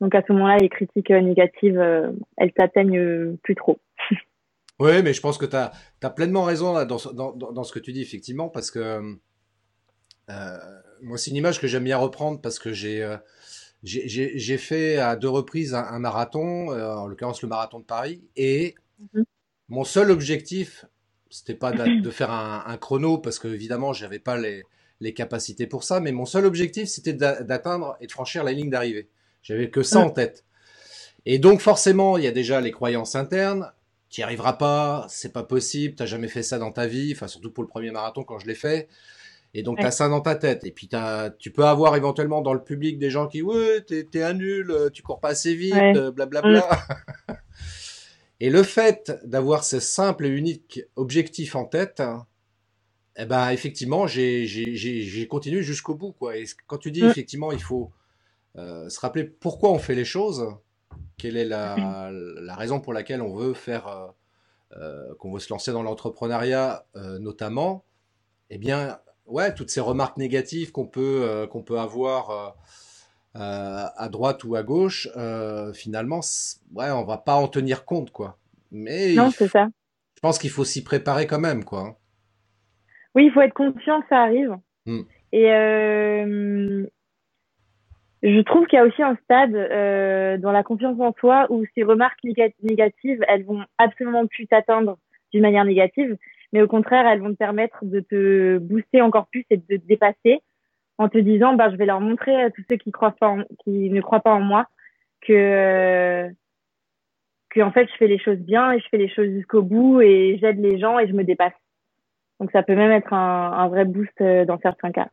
B: Donc à ce moment-là, les critiques euh, négatives, euh, elles t'atteignent plus trop.
A: oui, mais je pense que tu as, as, pleinement raison là, dans, dans, dans, ce que tu dis, effectivement, parce que moi, c'est une image que j'aime bien reprendre parce que j'ai j'ai fait à deux reprises un, marathon, euh, en l'occurrence le marathon de Paris, et mhm. mon seul objectif, c'était pas de, faire un, chrono parce que évidemment j'avais pas les, les, capacités pour ça, mais mon seul objectif c'était d'atteindre et de franchir la ligne d'arrivée. J'avais que ça en tête. Et donc forcément il y a déjà les croyances internes. Tu n'y arriveras pas, c'est pas possible, t'as jamais fait ça dans ta vie, enfin surtout pour le premier marathon quand je l'ai fait. Et donc, tu as ça dans ta tête. Et puis, as, tu peux avoir éventuellement dans le public des gens qui, ouais, t'es, es un nul, tu cours pas assez vite, blablabla. Bla, bla. Et le fait d'avoir ce simple et unique objectif en tête, eh ben, effectivement, j'ai, j'ai, j'ai, continué jusqu'au bout, quoi. Et quand tu dis, mm. effectivement, il faut euh, se rappeler pourquoi on fait les choses, quelle est la, la raison pour laquelle on veut faire, euh, euh, qu'on veut se lancer dans l'entrepreneuriat, euh, notamment, eh bien, ouais, toutes ces remarques négatives qu'on peut, euh, qu'on peut avoir à droite ou à gauche, finalement, ouais, on va pas en tenir compte, quoi. Mais
B: non, c'est ça.
A: Je pense qu'il faut s'y préparer quand même, quoi.
B: Oui, il faut être conscient que ça arrive. Hmm. Et je trouve qu'il y a aussi un stade dans la confiance en soi où ces remarques négatives, elles vont absolument plus t'atteindre d'une manière négative, mais au contraire, elles vont te permettre de te booster encore plus et de te dépasser en te disant, bah, je vais leur montrer à tous ceux qui croient pas, qui ne croient pas en moi, que que en fait, je fais les choses bien et je fais les choses jusqu'au bout et j'aide les gens et je me dépasse. Donc, ça peut même être un, un vrai boost euh, dans certains cas.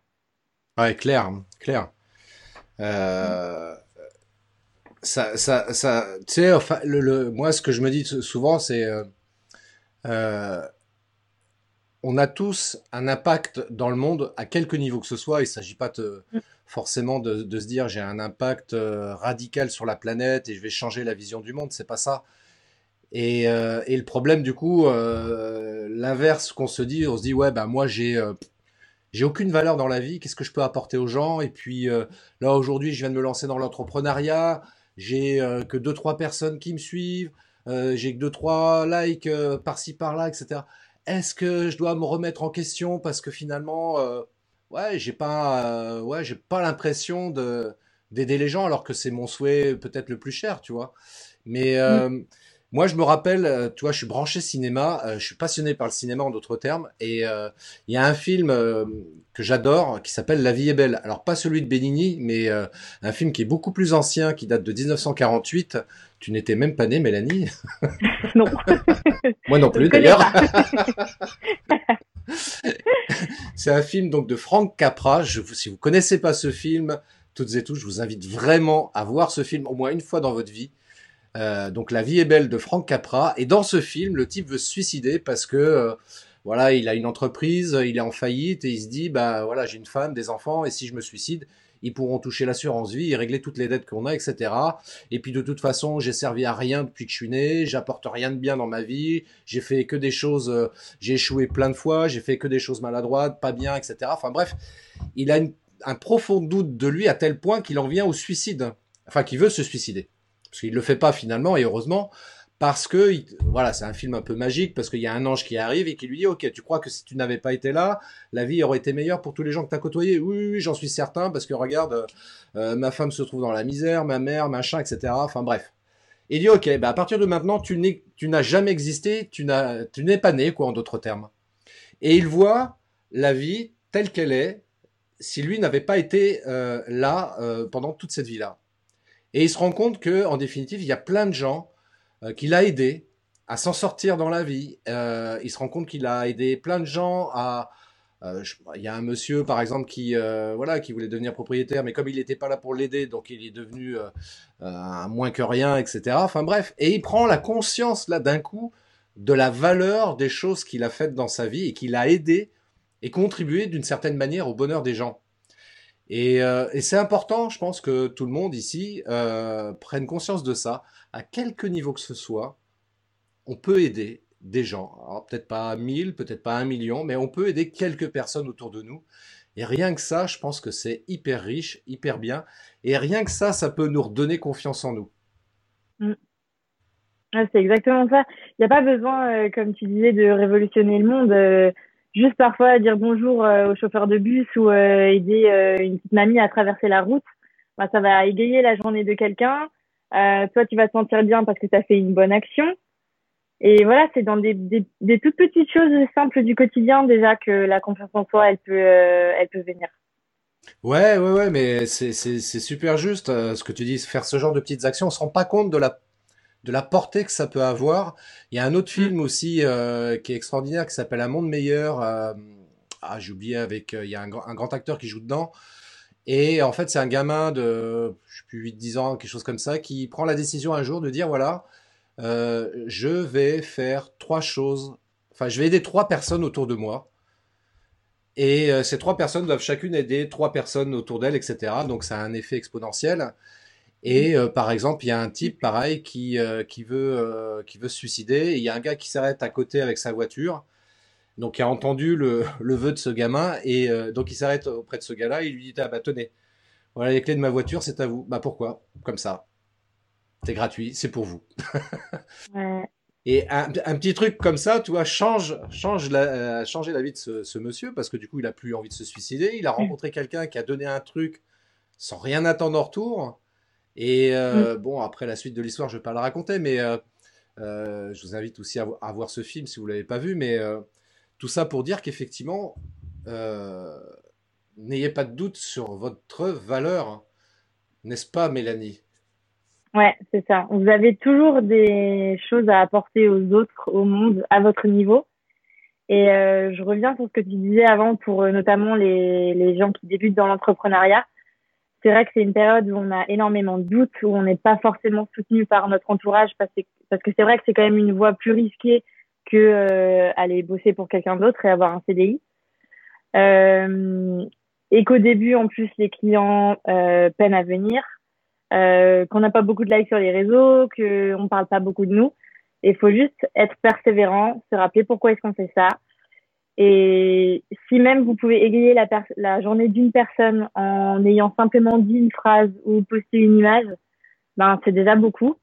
A: Ouais, clair, clair. Euh, ça, ça, ça, tu sais, enfin, le, le, moi, ce que je me dis souvent, c'est euh, on a tous un impact dans le monde à quelque niveau que ce soit. Il ne s'agit pas mm. forcément de, se dire j'ai un impact radical sur la planète et je vais changer la vision du monde. C'est pas ça. Et, euh, le problème du coup, euh, l'inverse qu'on se dit, on se dit ouais ben moi j'ai j'ai aucune valeur dans la vie. Qu'est-ce que je peux apporter aux gens? Et puis là aujourd'hui, je viens de me lancer dans l'entrepreneuriat. J'ai que deux trois personnes qui me suivent. j'ai que deux trois likes par-ci par-là, etc est-ce que je dois me remettre en question parce que finalement, euh, ouais, j'ai pas, euh, ouais, j'ai pas l'impression de d'aider les gens alors que c'est mon souhait peut-être le plus cher, tu vois? Mais euh, mm. Moi, je me rappelle, tu vois, je suis branché cinéma, je suis passionné par le cinéma en d'autres termes, et il y a un film que j'adore qui s'appelle La vie est belle. Alors pas celui de Benigni, mais un film qui est beaucoup plus ancien, qui date de 1948 tu n'étais même pas née, Mélanie
B: Non.
A: Moi non plus, d'ailleurs. c'est un film donc de Frank Capra. Je, si vous connaissez pas ce film, toutes et tous, je vous invite vraiment à voir ce film au moins une fois dans votre vie. Euh, donc La vie est belle de Frank Capra. Et dans ce film, le type veut se suicider parce que euh, voilà, il a une entreprise, il est en faillite et il se dit bah voilà, j'ai une femme, des enfants et si je me suicide, ils pourront toucher l'assurance vie et régler toutes les dettes qu'on a, etc. Et puis de toute façon, j'ai servi à rien depuis que je suis né, j'apporte rien de bien dans ma vie, j'ai fait que des choses, euh, j'ai échoué plein de fois, j'ai fait que des choses maladroites, pas bien, etc. Enfin bref, il a un profond doute de lui à tel point qu'il en vient au suicide, enfin qu'il veut se suicider, parce qu'il le fait pas finalement et heureusement parce que voilà, c'est un film un peu magique parce qu'il y a un ange qui arrive et qui lui dit OK, tu crois que si tu n'avais pas été là, la vie aurait été meilleure pour tous les gens que tu as côtoyés Oui, oui, j'en suis certain parce que regarde, euh, euh, ma femme se trouve dans la misère, ma mère, machin, etc. Enfin bref. Il dit OK, bah à partir de maintenant, tu n'as jamais existé, tu n'es pas né quoi en d'autres termes. Et il voit la vie telle qu'elle est si lui n'avait pas été euh, là pendant toute cette vie-là. Et il se rend compte que en définitive, il y a plein de gens euh, qu'il a aidé à s'en sortir dans la vie. Euh, il se rend compte qu'il a aidé plein de gens à euh, il y a un monsieur, par exemple, qui voilà, qui voulait devenir propriétaire, mais comme il n'était pas là pour l'aider, donc il est devenu un moins que rien, etc. Enfin bref, et il prend la conscience là d'un coup de la valeur des choses qu'il a faites dans sa vie et qu'il a aidé et contribué d'une certaine manière au bonheur des gens. Et, et c'est important, je pense que tout le monde ici prenne conscience de ça à quelque niveau que ce soit, on peut aider des gens. Peut-être pas 1000, peut-être pas un million, mais on peut aider quelques personnes autour de nous. Et rien que ça, je pense que c'est hyper riche, hyper bien. Et rien que ça, ça peut nous redonner confiance en nous.
B: Mm. c'est exactement ça. Il n'y a pas besoin, euh, comme tu disais, de révolutionner le monde. Euh, juste parfois dire bonjour euh, au chauffeur de bus ou aider une petite mamie à traverser la route. Bah, ça va égayer la journée de quelqu'un. Euh, toi, tu vas te sentir bien parce que tu as fait une bonne action. Et voilà, c'est dans des, des, toutes petites choses simples du quotidien déjà que la confiance en soi, elle peut, euh, elle peut venir.
A: Ouais, ouais, ouais, mais c'est, super juste euh, ce que tu dis, faire ce genre de petites actions. On se rend pas compte de la, de la portée que ça peut avoir. Il y a un autre film mm. aussi euh, qui est extraordinaire qui s'appelle Un monde meilleur. ah, j'ai oublié avec, il y a un, un, grand acteur qui joue dedans. Et en fait, c'est un gamin de, je sais plus, 8-10 ans, quelque chose comme ça, qui prend la décision un jour de dire, voilà, euh, je vais faire trois choses, enfin, je vais aider trois personnes autour de moi. Et euh, ces trois personnes doivent chacune aider trois personnes autour d'elles, etc. Donc, ça a un effet exponentiel. Et euh, par exemple, il y a un type, pareil, qui, qui, veut, qui veut se suicider. il y a un gars qui s'arrête à côté avec sa voiture donc il a entendu le, le vœu de ce gamin. Et euh, donc il s'arrête auprès de ce gars-là. Et il lui dit ah bah tenez. Voilà les clés de ma voiture c'est à vous. Bah pourquoi? Comme ça. C'est gratuit c'est pour vous. Ouais. et un, un, petit truc comme ça tu vois change change la euh, changer la vie de ce, ce, monsieur parce que du coup il a plus envie de se suicider. Il a rencontré quelqu'un qui a donné un truc sans rien attendre en retour et euh, mm. bon après la suite de l'histoire je vais pas la raconter mais euh, je vous invite aussi à, à, voir ce film si vous l'avez pas vu mais tout ça pour dire qu'effectivement, euh, n'ayez pas de doute sur votre valeur, n'est-ce pas, Mélanie?
B: Ouais, c'est ça. Vous avez toujours des choses à apporter aux autres, au monde, à votre niveau. Et euh, je reviens sur ce que tu disais avant pour euh, notamment les, les gens qui débutent dans l'entrepreneuriat. C'est vrai que c'est une période où on a énormément de doutes, où on n'est pas forcément soutenu par notre entourage parce que c'est vrai que c'est quand même une voie plus risquée que euh, aller bosser pour quelqu'un d'autre et avoir un CDI. Euh, et qu'au début, en plus, les clients euh, peinent à venir, euh, qu'on n'a pas beaucoup de likes sur les réseaux, qu'on parle pas beaucoup de nous. Il faut juste être persévérant, se rappeler pourquoi est-ce qu'on fait ça. Et si même vous pouvez égayer la, journée d'une personne en ayant simplement dit une phrase ou posté une image, ben c'est déjà beaucoup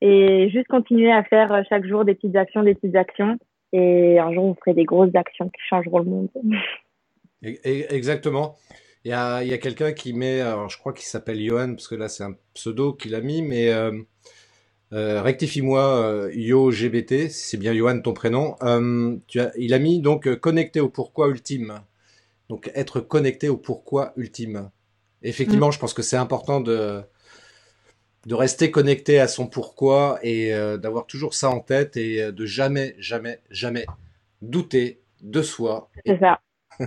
B: et juste continuer à faire euh, chaque jour des petites actions, des petites actions. Et un jour, on ferait des grosses actions qui changeront le monde.
A: Exactement. Il y a, il y a quelqu'un qui met, alors je crois qu'il s'appelle Johan, parce que là c'est un pseudo qu'il a mis, mais euh, euh, rectifie-moi, euh, YoGBT, c'est bien Johan ton prénom. Euh, tu as, il a mis donc connecté au pourquoi ultime. Donc être connecté au pourquoi ultime. Effectivement, mm. je pense que c'est important de, de rester connecté à son pourquoi et euh, d'avoir toujours ça en tête et euh, de jamais, jamais, jamais douter de soi.
B: C'est ça.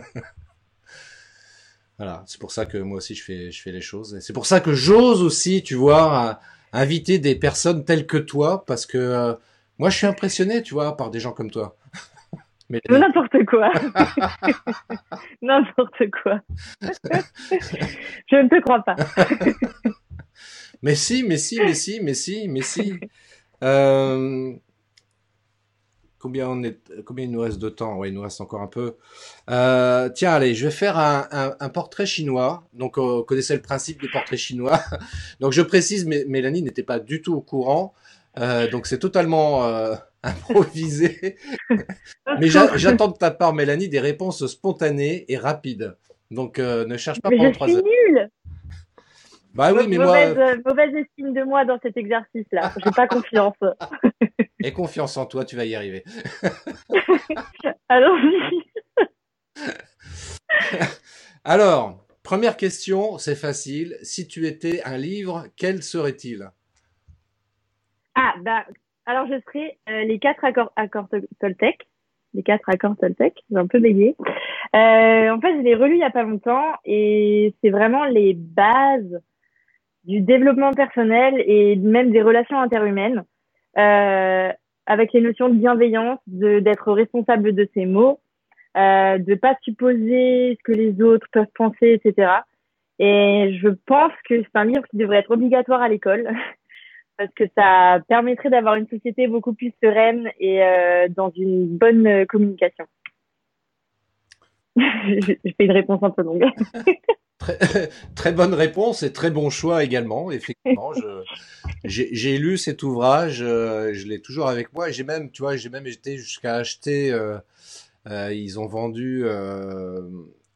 A: voilà, c'est pour ça que moi aussi je fais, je fais les choses. Et c'est pour ça que j'ose aussi, tu vois, inviter des personnes telles que toi parce que euh, moi, je suis impressionné, tu vois, par des gens comme toi.
B: Mais n'importe quoi. n'importe quoi. je ne te crois pas.
A: mais si, mais si, mais si, mais si, mais si. Euh, combien on est, combien il nous reste de temps? Ouais, il nous reste encore un peu. Euh, tiens, allez, je vais faire un, un, un portrait chinois. Donc, vous connaissez le principe du portrait chinois. donc, je précise, mais Mélanie n'était pas du tout au courant. Euh, donc, c'est totalement euh, improvisé. mais j'attends de ta part, Mélanie, des réponses spontanées et rapides. Donc, euh, ne cherche pas
B: mais pendant trois heures. nul
A: bah oui, mais
B: mauvaise, moi. Mauvaise estime de moi dans cet exercice-là. J'ai pas confiance.
A: Et confiance en toi, tu vas y arriver.
B: Allons-y.
A: Alors, première question, c'est facile. Si tu étais un livre, quel serait-il?
B: Ah, bah, alors je serais euh, les quatre accords, accords Toltec. Les quatre accords Toltec, j'ai un peu bégayé. Euh, en fait, je l'ai relu il y a pas longtemps et c'est vraiment les bases du développement personnel et même des relations interhumaines, avec les notions de bienveillance, de d'être responsable de ses mots, euh, de pas supposer ce que les autres peuvent penser, etc. Et je pense que c'est un livre qui devrait être obligatoire à l'école parce que ça permettrait d'avoir une société beaucoup plus sereine et euh, dans une bonne communication. je fais une réponse un peu longue.
A: Très, bonne réponse et très bon choix également. Effectivement, j'ai lu cet ouvrage, euh, je l'ai toujours avec moi. J'ai même, tu vois, j'ai même été jusqu'à acheter. Euh, euh, ils ont vendu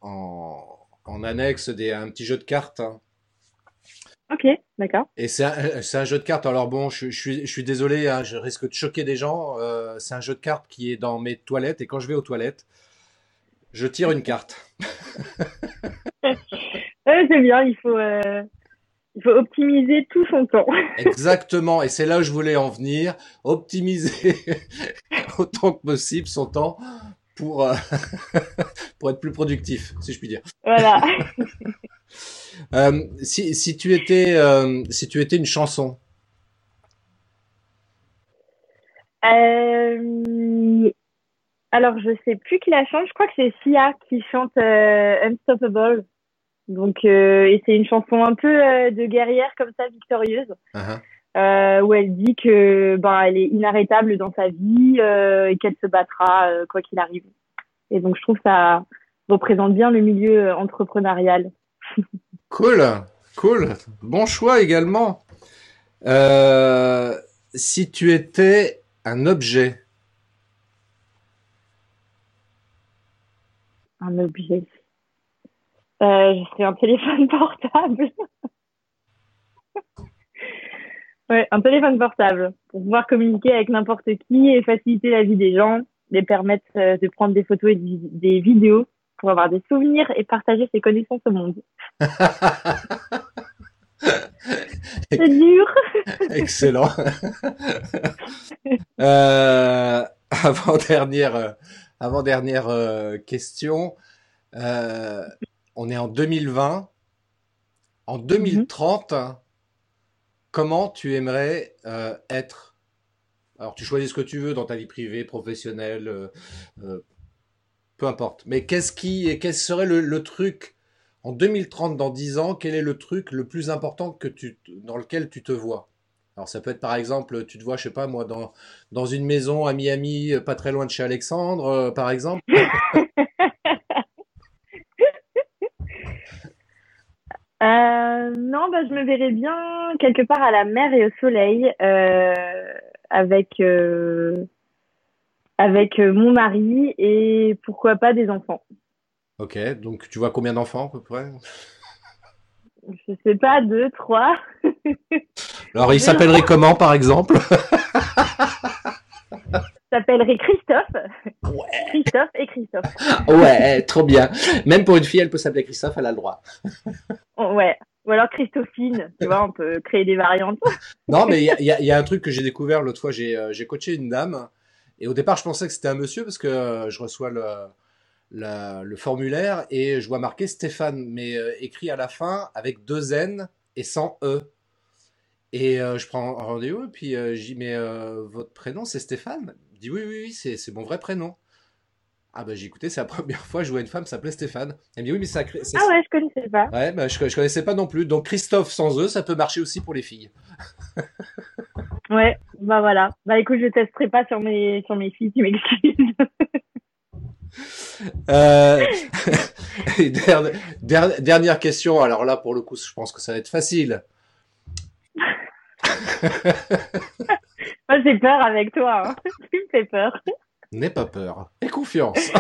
A: en, en, annexe des, un petit jeu de cartes. Hein.
B: Ok, d'accord.
A: Et c'est un, un, jeu de cartes. Alors bon, je, je suis, je suis désolé, hein, je risque de choquer des gens. c'est un jeu de cartes qui est dans mes toilettes et quand je vais aux toilettes, je tire une carte.
B: c'est bien, il faut, euh, il faut optimiser tout son temps.
A: Exactement, et c'est là où je voulais en venir, optimiser autant que possible son temps pour, euh, pour être plus productif, si je puis dire.
B: Voilà.
A: euh, si, si, tu étais, si tu étais une chanson.
B: Alors, je sais plus qui la chante. Je crois que c'est Sia qui chante Unstoppable. Donc, euh, et c'est une chanson un peu euh, de guerrière comme ça, victorieuse, uh-huh. euh, où elle dit que ben elle est inarrêtable dans sa vie euh, et qu'elle se battra euh, quoi qu'il arrive. Et donc, je trouve que ça représente bien le milieu entrepreneurial.
A: cool, cool, bon choix également. si tu étais un objet.
B: Un objet. Euh, je serais un téléphone portable. ouais, un téléphone portable pour pouvoir communiquer avec n'importe qui et faciliter la vie des gens, les permettre euh, de prendre des photos et des vidéos pour avoir des souvenirs et partager ses connaissances au monde. C'est dur.
A: Excellent. euh, avant dernière, euh, avant dernière question. Euh, on est en 2020. En 2030, comment tu aimerais euh, être? Alors, tu choisis ce que tu veux dans ta vie privée, professionnelle, euh, euh, peu importe. Mais qu'est-ce qui, quel serait le, truc en 2030, dans 10 ans, quel est le truc le plus important que tu, dans lequel tu te vois? Alors ça peut être par exemple, tu te vois, je sais pas moi, dans, dans une maison à Miami, pas très loin de chez Alexandre, par exemple.
B: Euh, non, bah, je me verrais bien quelque part à la mer et au soleil euh, avec euh, avec euh, mon mari et pourquoi pas des enfants.
A: Ok, donc tu vois combien d'enfants à peu près?
B: Je sais pas, deux, trois.
A: Alors il s'appellerait comment par exemple?
B: s'appellerait Christophe. Ouais. Christophe et Christophe.
A: ouais, trop bien. Même pour une fille, elle peut s'appeler Christophe, elle a le droit.
B: ouais. Ou alors Christophine, tu vois, on peut créer des variantes.
A: non, mais il y a, y a, un truc que j'ai découvert l'autre fois. J'ai euh, coaché une dame. Et au départ, je pensais que c'était un monsieur parce que euh, je reçois le, le formulaire et je vois marqué Stéphane, mais euh, écrit à la fin avec deux N et sans E. Et euh, je prends rendez-vous, et puis euh, j'y mets votre prénom, c'est Stéphane Il dit oui, oui, oui, c'est, c'est mon vrai prénom. Ah bah j'ai écouté, c'est la première fois que je vois une femme s'appeler Stéphane. Elle me dit oui, mais ça crée.
B: Ah ouais, je connaissais pas.
A: Ouais, bah, je, je connaissais pas non plus. Donc Christophe sans eux, ça peut marcher aussi pour les filles.
B: ouais, bah voilà. Bah écoute, je testerai pas sur mes, sur mes filles, tu m'excuses.
A: Euh, dernière question. Alors là, pour le coup, je pense que ça va être facile.
B: Moi, j'ai peur avec toi. Hein. Tu me fais peur.
A: N'aie pas peur. Aie confiance.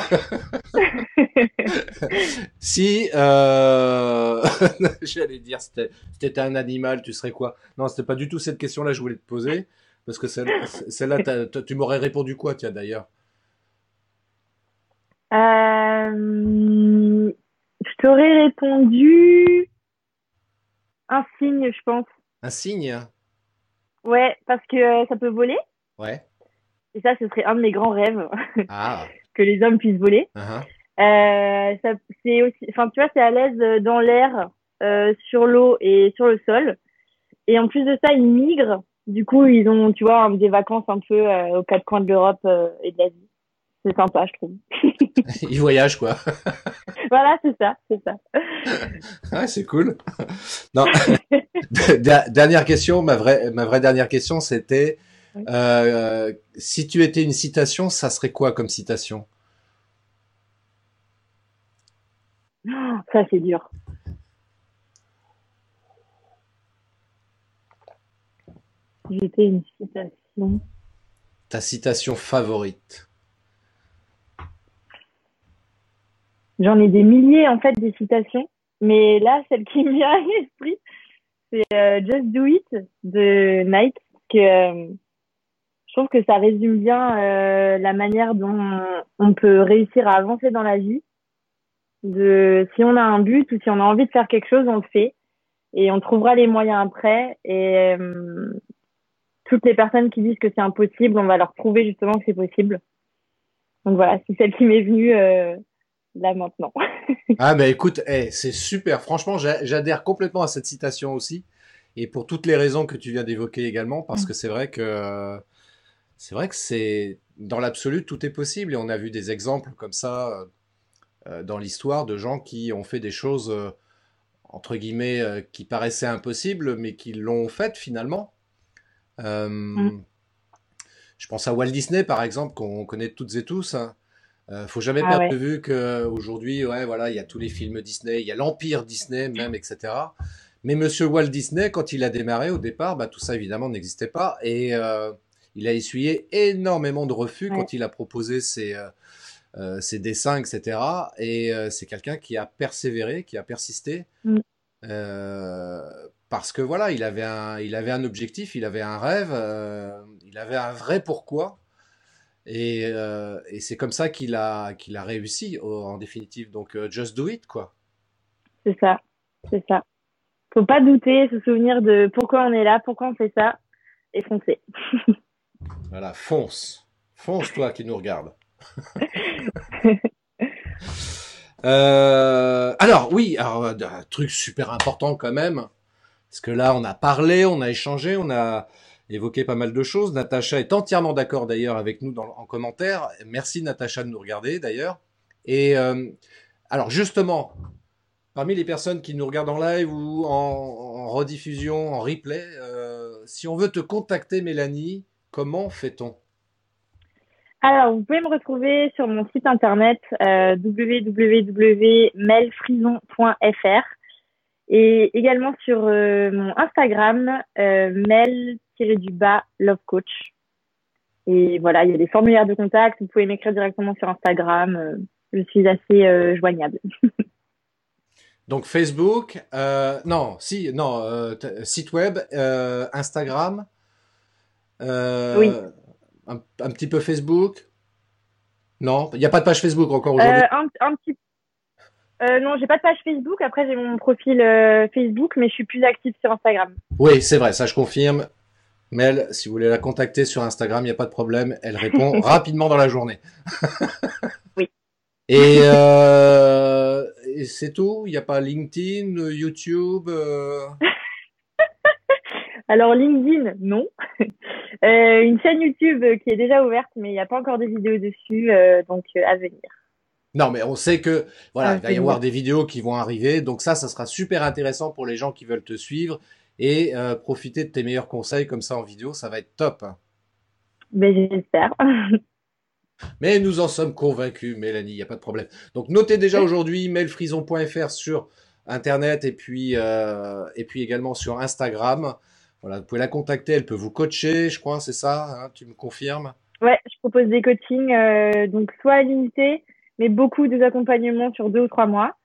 A: si, euh... j'allais dire, c'était un animal, tu serais quoi? Non, c'était pas du tout cette question-là que je voulais te poser. Parce que celle-là, tu m'aurais répondu quoi, tiens, d'ailleurs?
B: Euh, je t'aurais répondu un signe, je pense.
A: Un signe?
B: Ouais, parce que euh, ça peut voler.
A: Ouais.
B: Et ça, ce serait un de mes grands rêves.
A: Ah.
B: que les hommes puissent voler.
A: Uh-huh.
B: Euh, ça, c'est aussi, enfin, tu vois, c'est à l'aise dans l'air, euh, sur l'eau et sur le sol. Et en plus de ça, ils migrent. Du coup, ils ont, tu vois, des vacances un peu euh, aux quatre coins de l'Europe euh, et de l'Asie c'est sympa, je trouve.
A: Il voyage, quoi.
B: voilà, c'est ça, c'est ça.
A: Ouais, c'est cool. Non. dernière question, ma vraie, ma vraie dernière question, c'était euh, si tu étais une citation, ça serait quoi comme citation?
B: Ça, c'est dur. J'étais une citation.
A: Ta citation favorite
B: J'en ai des milliers en fait des citations, mais là celle qui me vient à l'esprit, c'est euh, Just Do It de Nike, que euh, je trouve que ça résume bien euh, la manière dont on peut réussir à avancer dans la vie. De si on a un but ou si on a envie de faire quelque chose, on le fait et on trouvera les moyens après. Et toutes les personnes qui disent que c'est impossible, on va leur prouver justement que c'est possible. Donc voilà, c'est celle qui m'est venue là maintenant.
A: ah ben écoute, hey, c'est super. Franchement, j'adhère complètement à cette citation aussi, et pour toutes les raisons que tu viens d'évoquer également, parce mm. que c'est vrai que c'est vrai que c'est dans l'absolu tout est possible, et on a vu des exemples comme ça euh, dans l'histoire de gens qui ont fait des choses euh, entre guillemets euh, qui paraissaient impossibles, mais qui l'ont faites finalement. Mm. Je pense à Walt Disney par exemple, qu'on connaît toutes et tous. Hein. Euh, faut jamais ah perdre de vue qu'aujourd'hui, ouais, voilà, il y a tous les films Disney, il y a l'empire Disney même, etc. Mais Monsieur Walt Disney, quand il a démarré au départ, bah, tout ça évidemment n'existait pas et euh, il a essuyé énormément de refus quand il a proposé ses, euh, euh ses dessins, etc. Et euh, c'est quelqu'un qui a persévéré, qui a persisté. Mm. parce que voilà, il avait un, il avait un objectif, il avait un rêve, il avait un vrai pourquoi. Et, euh, et c'est comme ça qu'il a, qu'il a réussi en définitive. Donc, euh, just do it, quoi.
B: C'est ça, c'est ça. Faut pas douter, se souvenir de pourquoi on est là, pourquoi on fait ça, et foncer.
A: voilà, fonce. Fonce, toi qui nous regarde. euh, alors, oui, alors, un truc super important quand même. Parce que là, on a parlé, on a échangé, on a évoqué pas mal de choses. Natacha est entièrement d'accord d'ailleurs avec nous en commentaire. Merci Natacha de nous regarder d'ailleurs. Et euh, alors justement, parmi les personnes qui nous regardent en live ou en, rediffusion, en replay, euh, si on veut te contacter Mélanie, comment fait-on?
B: Alors, vous pouvez me retrouver sur mon site internet euh, www.melfrison.fr et également sur euh, mon Instagram, euh, mel du bas love coach. Et voilà, il y a des formulaires de contact. Vous pouvez m'écrire directement sur Instagram. Euh, je suis assez euh, joignable.
A: Donc Facebook, euh, non, si, non, euh, site web, Instagram. oui. Un, un, petit peu Facebook. Non, il n'y a pas de page Facebook encore aujourd'hui.
B: un, un, petit non, j'ai pas de page Facebook. Après, j'ai mon profil Facebook, mais je suis plus active sur Instagram.
A: Oui, c'est vrai, ça je confirme. Mel, si vous voulez la contacter sur Instagram, il n'y a pas de problème. Elle répond rapidement dans la journée.
B: oui.
A: Et, euh, et c'est tout Il n'y a pas LinkedIn, YouTube euh...
B: Alors LinkedIn, non. euh, une chaîne YouTube qui est déjà ouverte, mais il n'y a pas encore de vidéos dessus, donc à venir.
A: Non, mais on sait que voilà, il va y avoir des vidéos qui vont arriver, donc ça, ça sera super intéressant pour les gens qui veulent te suivre et euh, profiter de tes meilleurs conseils comme ça en vidéo, ça va être top.
B: Mais ben, j'espère.
A: Mais nous en sommes convaincus, Mélanie, il n'y a pas de problème. Donc notez déjà aujourd'hui mailfrison.fr sur Internet et puis, euh, et puis également sur Instagram. Voilà, vous pouvez la contacter, elle peut vous coacher, je crois, c'est ça hein, Tu me confirmes?
B: Ouais, je propose des coachings, euh, donc soit limités, mais beaucoup des accompagnements sur deux ou trois mois.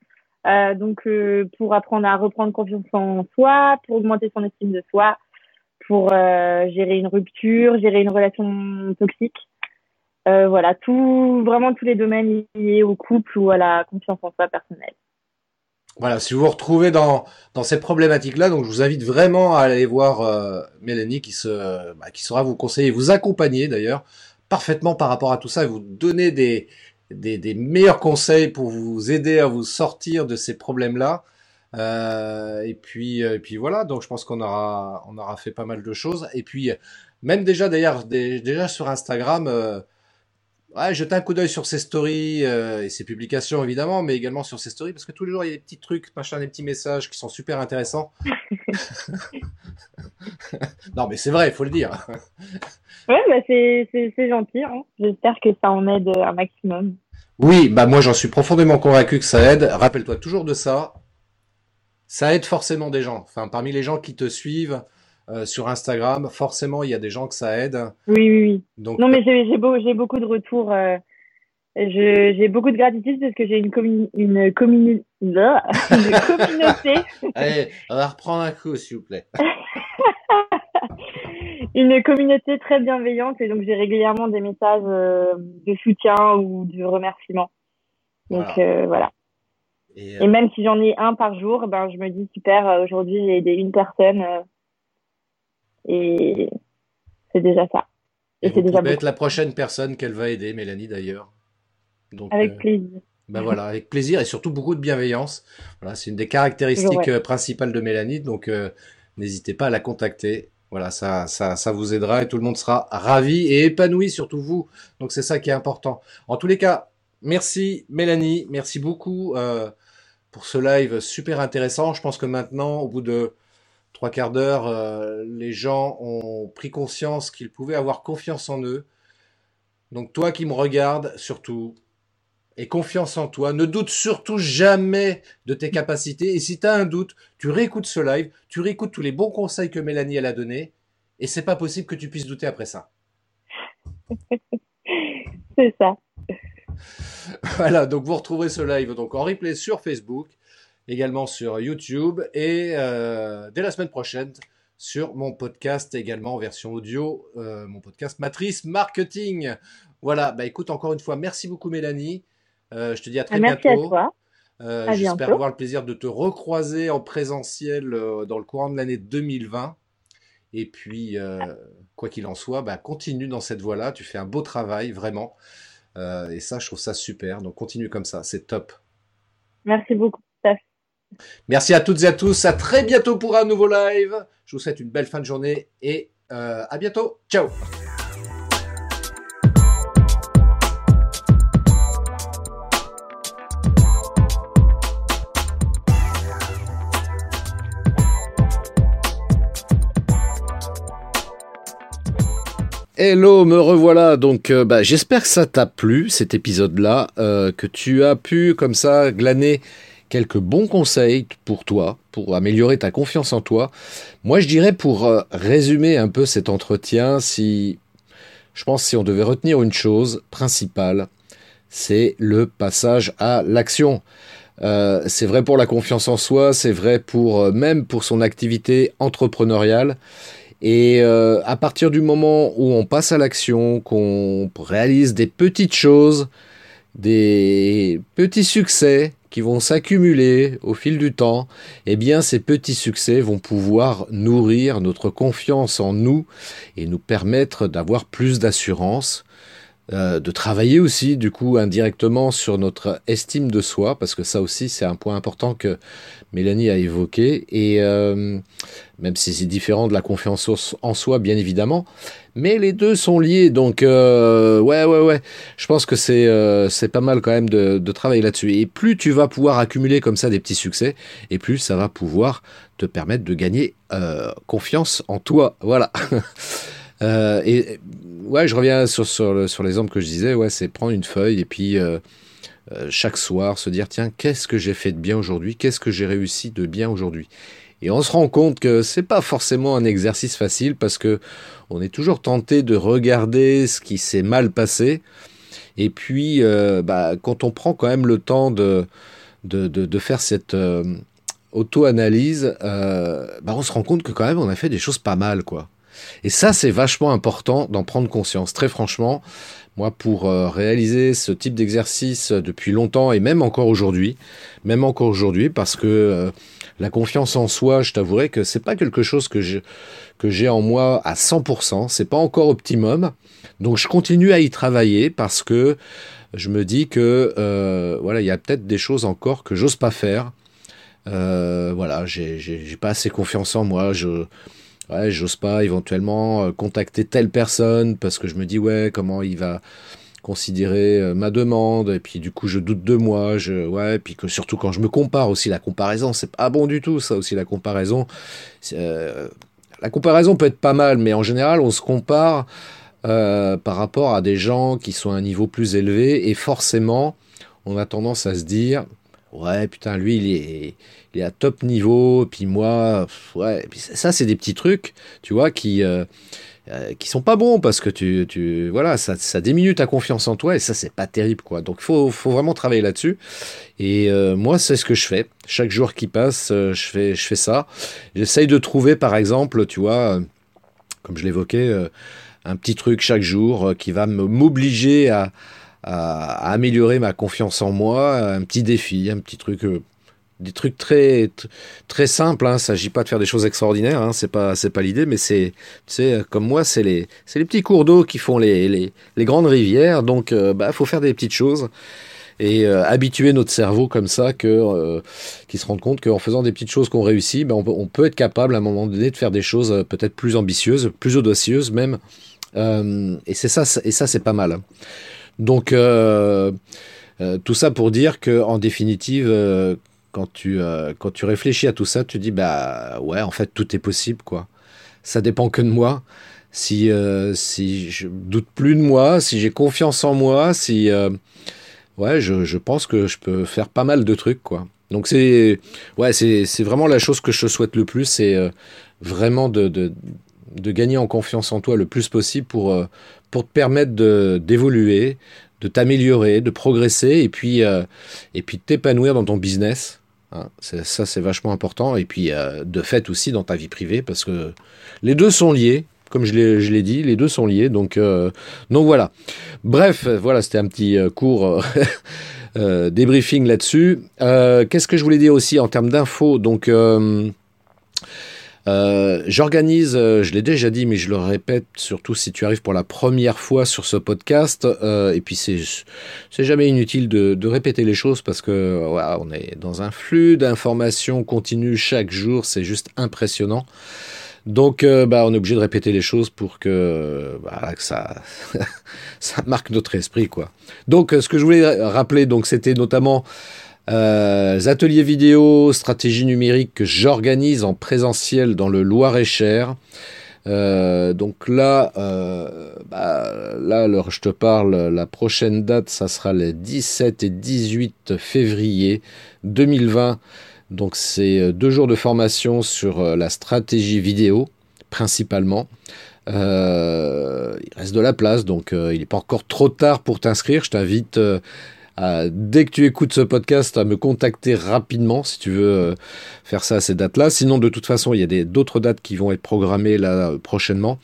B: Euh, donc euh, pour apprendre à reprendre confiance en soi, pour augmenter son estime de soi, pour euh, gérer une rupture, gérer une relation toxique. Voilà, tout, vraiment tous les domaines liés au couple ou à la confiance en soi personnelle.
A: Voilà, si vous vous retrouvez dans, dans ces problématiques-là, donc je vous invite vraiment à aller voir Mélanie qui, se, bah, qui saura vous conseiller, vous accompagner d'ailleurs parfaitement par rapport à tout ça et vous donner des, des, meilleurs conseils pour vous aider à vous sortir de ces problèmes-là. Euh, et puis et puis voilà, donc je pense qu'on aura on aura fait pas mal de choses. Et puis même déjà d'ailleurs déjà sur Instagram, euh, Ouais, jetez un coup d'œil sur ses stories euh, et ses publications évidemment, mais également sur ses stories parce que tous les jours il y a des petits trucs, machin, des petits messages qui sont super intéressants. non, mais c'est vrai, il faut le dire.
B: ouais, bah c'est gentil. Hein. J'espère que ça en aide un maximum.
A: Oui, bah moi j'en suis profondément convaincu que ça aide. Rappelle-toi toujours de ça. Ça aide forcément des gens. Enfin, parmi les gens qui te suivent, euh, sur Instagram, forcément, il y a des gens que ça aide.
B: Oui, oui, oui. Donc, non, mais j'ai beau, beaucoup de retours. Euh, j'ai beaucoup de gratitude parce que j'ai une, une, communi une communauté.
A: Allez, on va reprendre un coup, s'il vous plaît.
B: une communauté très bienveillante et donc j'ai régulièrement des messages euh, de soutien ou de remerciement. Donc voilà. voilà. Et, et, même si j'en ai un par jour, ben je me dis super. Aujourd'hui, j'ai aidé une personne et c'est déjà ça.
A: Et, c'est déjà être la prochaine personne qu'elle va aider, Mélanie d'ailleurs.
B: Donc, avec euh, plaisir.
A: Ben voilà, avec plaisir et surtout beaucoup de bienveillance. Voilà, c'est une des caractéristiques euh, principales de Mélanie, donc euh, n'hésitez pas à la contacter. Voilà, ça, ça, ça vous aidera et tout le monde sera ravi et épanoui, surtout vous. Donc c'est ça qui est important. En tous les cas, merci Mélanie, merci beaucoup euh, pour ce live super intéressant. Je pense que maintenant, au bout de trois quarts d'heure, euh, les gens ont pris conscience qu'ils pouvaient avoir confiance en eux. Donc toi qui me regardes, surtout, et confiance en toi, ne doute surtout jamais de tes capacités. Et si tu as un doute, tu réécoutes ce live, tu réécoutes tous les bons conseils que Mélanie elle a donnés, et c'est pas possible que tu puisses douter après ça.
B: c'est ça.
A: Voilà, donc vous retrouverez ce live donc en replay sur Facebook également sur YouTube et euh, dès la semaine prochaine sur mon podcast également en version audio, euh, mon podcast Matrice Marketing. Voilà, bah écoute encore une fois, merci beaucoup Mélanie. Euh, je te dis à très
B: merci
A: bientôt.
B: À toi.
A: Euh, J'espère avoir le plaisir de te recroiser en présentiel dans le courant de l'année 2020. Et puis, quoi qu'il en soit, bah, continue dans cette voie-là. Tu fais un beau travail, vraiment. et ça, je trouve ça super. Donc, continue comme ça. C'est top.
B: Merci beaucoup.
A: Merci à toutes et à tous. À très bientôt pour un nouveau live. Je vous souhaite une belle fin de journée et euh, à bientôt. Ciao Hello, me revoilà. Donc, euh, bah, j'espère que ça t'a plu cet épisode-là, euh, que tu as pu comme ça glaner quelques bons conseils pour toi, pour améliorer ta confiance en toi. Moi, je dirais pour euh, résumer un peu cet entretien, si je pense si on devait retenir une chose principale, c'est le passage à l'action. Euh, c'est vrai pour la confiance en soi, c'est vrai pour euh, même pour son activité entrepreneuriale. Et à partir du moment où on passe à l'action, qu'on réalise des petites choses, des petits succès, qui vont s'accumuler au fil du temps, eh bien ces petits succès vont pouvoir nourrir notre confiance en nous et nous permettre d'avoir plus d'assurance euh, de travailler aussi du coup indirectement sur notre estime de soi, parce que ça aussi c'est un point important que Mélanie a évoqué, et euh, même si c'est différent de la confiance en soi bien évidemment, mais les deux sont liés, donc euh, ouais ouais ouais, je pense que c'est pas mal quand même de, travailler là-dessus, et plus tu vas pouvoir accumuler comme ça des petits succès, et plus ça va pouvoir te permettre de gagner confiance en toi, voilà. Et ouais, je reviens sur, sur, l'exemple que je disais, ouais, c'est prendre une feuille et puis euh, euh, chaque soir se dire, tiens, qu'est-ce que j'ai fait de bien aujourd'hui? Qu'est-ce que j'ai réussi de bien aujourd'hui? Et on se rend compte que c'est pas forcément un exercice facile parce que on est toujours tenté de regarder ce qui s'est mal passé. Et puis, bah, quand on prend quand même le temps de, de, de, de faire cette auto-analyse, bah, on se rend compte que quand même on a fait des choses pas mal, quoi. Et ça, c'est vachement important d'en prendre conscience. Très franchement, moi, pour euh, réaliser ce type d'exercice depuis longtemps et même encore aujourd'hui, même encore aujourd'hui, parce que euh, la confiance en soi, je t'avouerai que c'est pas quelque chose que que j'ai en moi à 100%. C'est pas encore optimum. Donc, je continue à y travailler parce que je me dis que euh, voilà, il y a peut-être des choses encore que j'ose pas faire. voilà, j'ai pas assez confiance en moi. Je ouais, j'ose pas éventuellement euh, contacter telle personne parce que je me dis ouais comment il va considérer euh, ma demande et puis du coup je doute de moi je ouais et puis que surtout quand je me compare aussi la comparaison c'est pas bon du tout ça aussi la comparaison euh, la comparaison peut être pas mal mais en général on se compare par rapport à des gens qui sont à un niveau plus élevé et forcément on a tendance à se dire ouais putain lui il est il est à top niveau, puis moi, ouais, ça c'est des petits trucs, tu vois, qui euh, euh, qui sont pas bons parce que tu, tu voilà, ça, ça diminue ta confiance en toi et ça c'est pas terrible quoi. Donc faut faut vraiment travailler là-dessus. Et euh, moi c'est ce que je fais. Chaque jour qui passe, je fais je fais ça. J'essaye de trouver par exemple, tu vois, comme je l'évoquais, un petit truc chaque jour qui va m'obliger à, à, améliorer ma confiance en moi, un petit défi, un petit truc des trucs très très simples. Hein. Il s'agit pas de faire des choses extraordinaires. Hein. C'est pas c'est pas l'idée, mais c'est c'est comme moi, c'est les c'est les petits cours d'eau qui font les, les, grandes rivières. Donc, euh, bah faut faire des petites choses et euh, habituer notre cerveau comme ça que euh, qui se rende compte qu'en faisant des petites choses qu'on réussit, ben on, peut, être capable à un moment donné de faire des choses euh, peut-être plus ambitieuses, plus audacieuses même. et c'est ça et ça c'est pas mal. Donc tout ça pour dire que en définitive quand tu, euh, quand tu réfléchis à tout ça, tu dis, bah ouais, en fait, tout est possible, quoi. Ça dépend que de moi. Si, euh, si je doute plus de moi, si j'ai confiance en moi, si. Euh, ouais, je, je, pense que je peux faire pas mal de trucs, quoi. Donc c'est. Ouais, c'est vraiment la chose que je souhaite le plus, c'est vraiment de, de, gagner en confiance en toi le plus possible pour, pour te permettre d'évoluer, de t'améliorer, de progresser et puis, et puis t'épanouir dans ton business Hein, ça, c'est vachement important. Et puis, euh, de fait aussi dans ta vie privée, parce que les deux sont liés. Comme je l'ai dit, les deux sont liés. Donc, euh, donc voilà. Bref, voilà, c'était un petit euh, cours débriefing là-dessus. Qu'est-ce que je voulais dire aussi en termes d'infos Donc, euh, j'organise, euh, je l'ai déjà dit, mais je le répète, surtout si tu arrives pour la première fois sur ce podcast. Euh, et puis c'est jamais inutile de, de, répéter les choses parce que voilà, on est dans un flux d'informations continu chaque jour. C'est juste impressionnant. Donc, bah, on est obligé de répéter les choses pour que, bah, que ça, ça marque notre esprit, quoi. Donc, ce que je voulais rappeler, donc, c'était notamment euh, ateliers vidéo, stratégie numérique que j'organise en présentiel dans le Loir-et-Cher. Euh, donc là, euh, bah, là, alors je te parle, la prochaine date, ça sera les 17 et 18 février 2020. Donc c'est deux jours de formation sur la stratégie vidéo, principalement. Il reste de la place, donc il n'est pas encore trop tard pour t'inscrire. Je t'invite dès que tu écoutes ce podcast, à me contacter rapidement si tu veux euh, faire ça à ces dates-là. Sinon, de toute façon, il y a d'autres dates qui vont être programmées là euh, prochainement.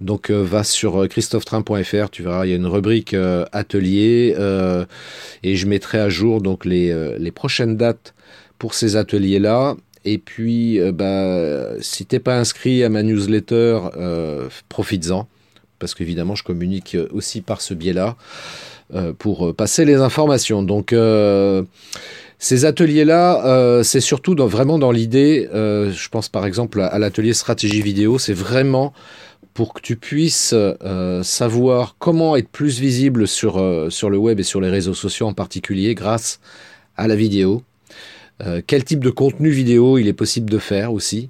A: Donc, euh, va sur christophetrain.fr, tu verras, il y a une rubrique atelier et je mettrai à jour donc les, prochaines dates pour ces ateliers-là. Et puis, bah, si t'es pas inscrit à ma newsletter, profites-en parce qu'évidemment, je communique aussi par ce biais-là pour passer les informations. Donc, ces ateliers-là, c'est surtout vraiment dans l'idée, je pense par exemple à l'atelier stratégie vidéo, c'est vraiment pour que tu puisses euh, savoir comment être plus visible sur, euh, sur le web et sur les réseaux sociaux en particulier grâce à la vidéo. Euh, quel type de contenu vidéo il est possible de faire aussi.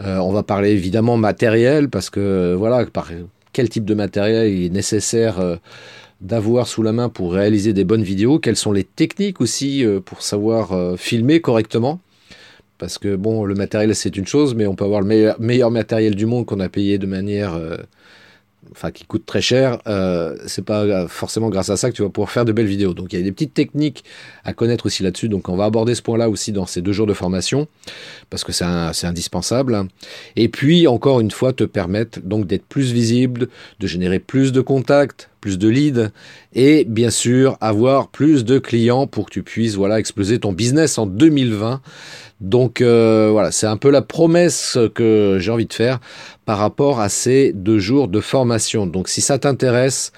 A: on va parler évidemment matériel parce que voilà, par quel type de matériel il est nécessaire d'avoir sous la main pour réaliser des bonnes vidéos, quelles sont les techniques aussi pour savoir filmer correctement. Parce que bon, le matériel c'est une chose, mais on peut avoir le meilleur, matériel du monde qu'on a payé de manière, euh, enfin qui coûte très cher. Euh, c'est pas forcément grâce à ça que tu vas pouvoir faire de belles vidéos. Donc il y a des petites techniques à connaître aussi là-dessus. Donc on va aborder ce point-là aussi dans ces deux jours de formation, parce que c'est indispensable. Et puis encore une fois, te permettre donc d'être plus visible, de générer plus de contacts, plus de leads et bien sûr avoir plus de clients pour que tu puisses voilà exploser ton business en 2020 donc euh, voilà, c'est un peu la promesse que j'ai envie de faire par rapport à ces deux jours de formation. Donc si ça t'intéresse,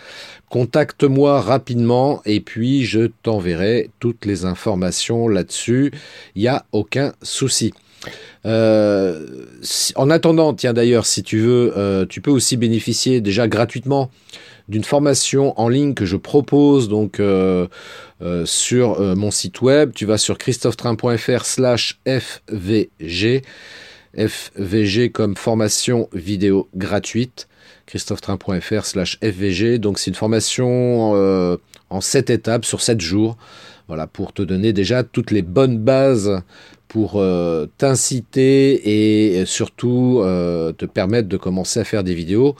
A: contacte-moi rapidement et puis je t'enverrai toutes les informations là-dessus. Il n'y a aucun souci. Euh, en attendant, tiens d'ailleurs, si tu veux, euh, tu peux aussi bénéficier déjà gratuitement d'une formation en ligne que je propose donc euh, euh, sur euh, mon site web. Tu vas sur christophetrain.fr slash FVG. FVG comme formation vidéo gratuite. christophetrain.fr slash FVG. Donc c'est une formation en 7 étapes sur 7 jours. Voilà, pour te donner déjà toutes les bonnes bases pour euh, t'inciter et surtout euh, te permettre de commencer à faire des vidéos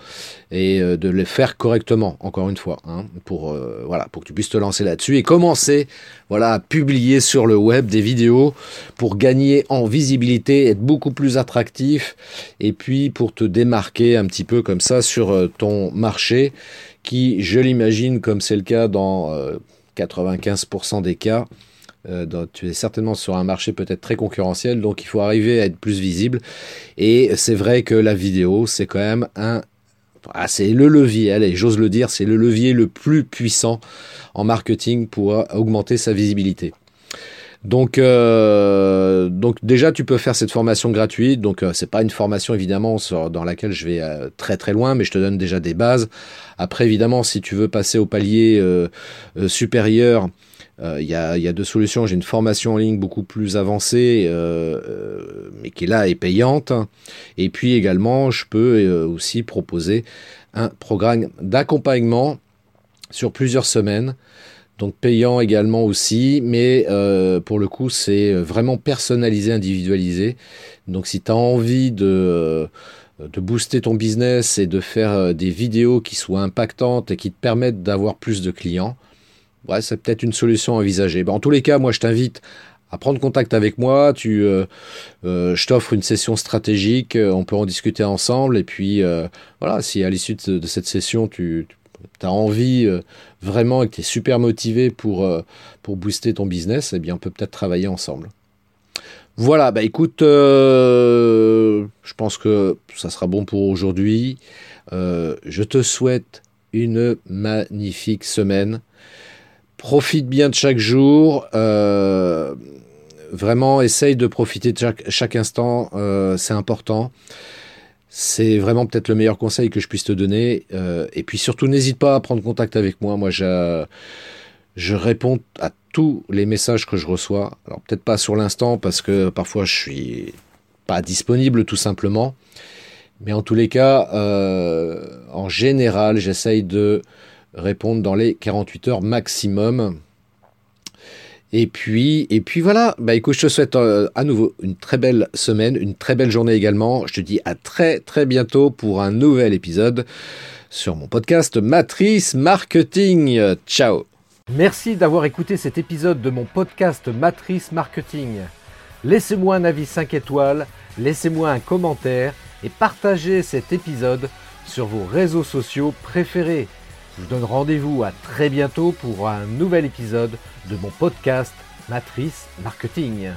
A: et euh, de les faire correctement, encore une fois, hein, pour, voilà, pour que tu puisses te lancer là-dessus et commencer voilà, à publier sur le web des vidéos pour gagner en visibilité, être beaucoup plus attractif et puis pour te démarquer un petit peu comme ça sur ton marché qui, je l'imagine, comme c'est le cas dans 95% des cas, euh, tu es certainement sur un marché peut-être très concurrentiel, donc il faut arriver à être plus visible. Et c'est vrai que la vidéo, c'est quand même un... Ah, c'est le levier, allez, j'ose le dire, c'est le levier le plus puissant en marketing pour augmenter sa visibilité. Donc, euh, donc déjà, tu peux faire cette formation gratuite. Donc, euh, c'est pas une formation évidemment dans laquelle je vais très très loin, mais je te donne déjà des bases. Après, évidemment, si tu veux passer au palier supérieur, il y, a, deux solutions. J'ai une formation en ligne beaucoup plus avancée, euh, euh, mais qui là est payante. Et puis également, je peux euh, aussi proposer un programme d'accompagnement sur plusieurs semaines. Donc payant également aussi, mais pour le coup c'est vraiment personnalisé, individualisé. Donc si tu as envie de de booster ton business et de faire des vidéos qui soient impactantes et qui te permettent d'avoir plus de clients, c'est peut-être une solution envisagée. Ben, en tous les cas, moi, je t'invite à prendre contact avec moi. Tu, euh, euh, je t'offre une session stratégique. Euh, on peut en discuter ensemble. Et puis, voilà, si à l'issue de, cette session, tu, as envie vraiment et que tu es super motivé pour, pour booster ton business, eh bien, on peut peut-être travailler ensemble. Voilà, bah écoute, je pense que ça sera bon pour aujourd'hui. je te souhaite une magnifique semaine profite bien de chaque jour. Euh, vraiment, essaye de profiter de chaque, instant. Euh, c'est important. C'est vraiment peut-être le meilleur conseil que je puisse te donner. Euh, et puis surtout, n'hésite pas à prendre contact avec moi. Moi, je, réponds à tous les messages que je reçois. Alors peut-être pas sur l'instant parce que parfois je suis pas disponible tout simplement. Mais en tous les cas, en général, j'essaye de répondre dans les 48 heures maximum. Et puis, et puis voilà, bah écoute, je te souhaite euh, à nouveau une très belle semaine, une très belle journée également. Je te dis à très très bientôt pour un nouvel épisode sur mon podcast Matrice Marketing. Ciao Merci d'avoir écouté cet épisode de mon podcast Matrice Marketing. Laissez-moi un avis 5 étoiles, laissez-moi un commentaire et partagez cet épisode sur vos réseaux sociaux préférés. Je vous donne rendez-vous à très bientôt pour un nouvel épisode de mon podcast Matrice Marketing.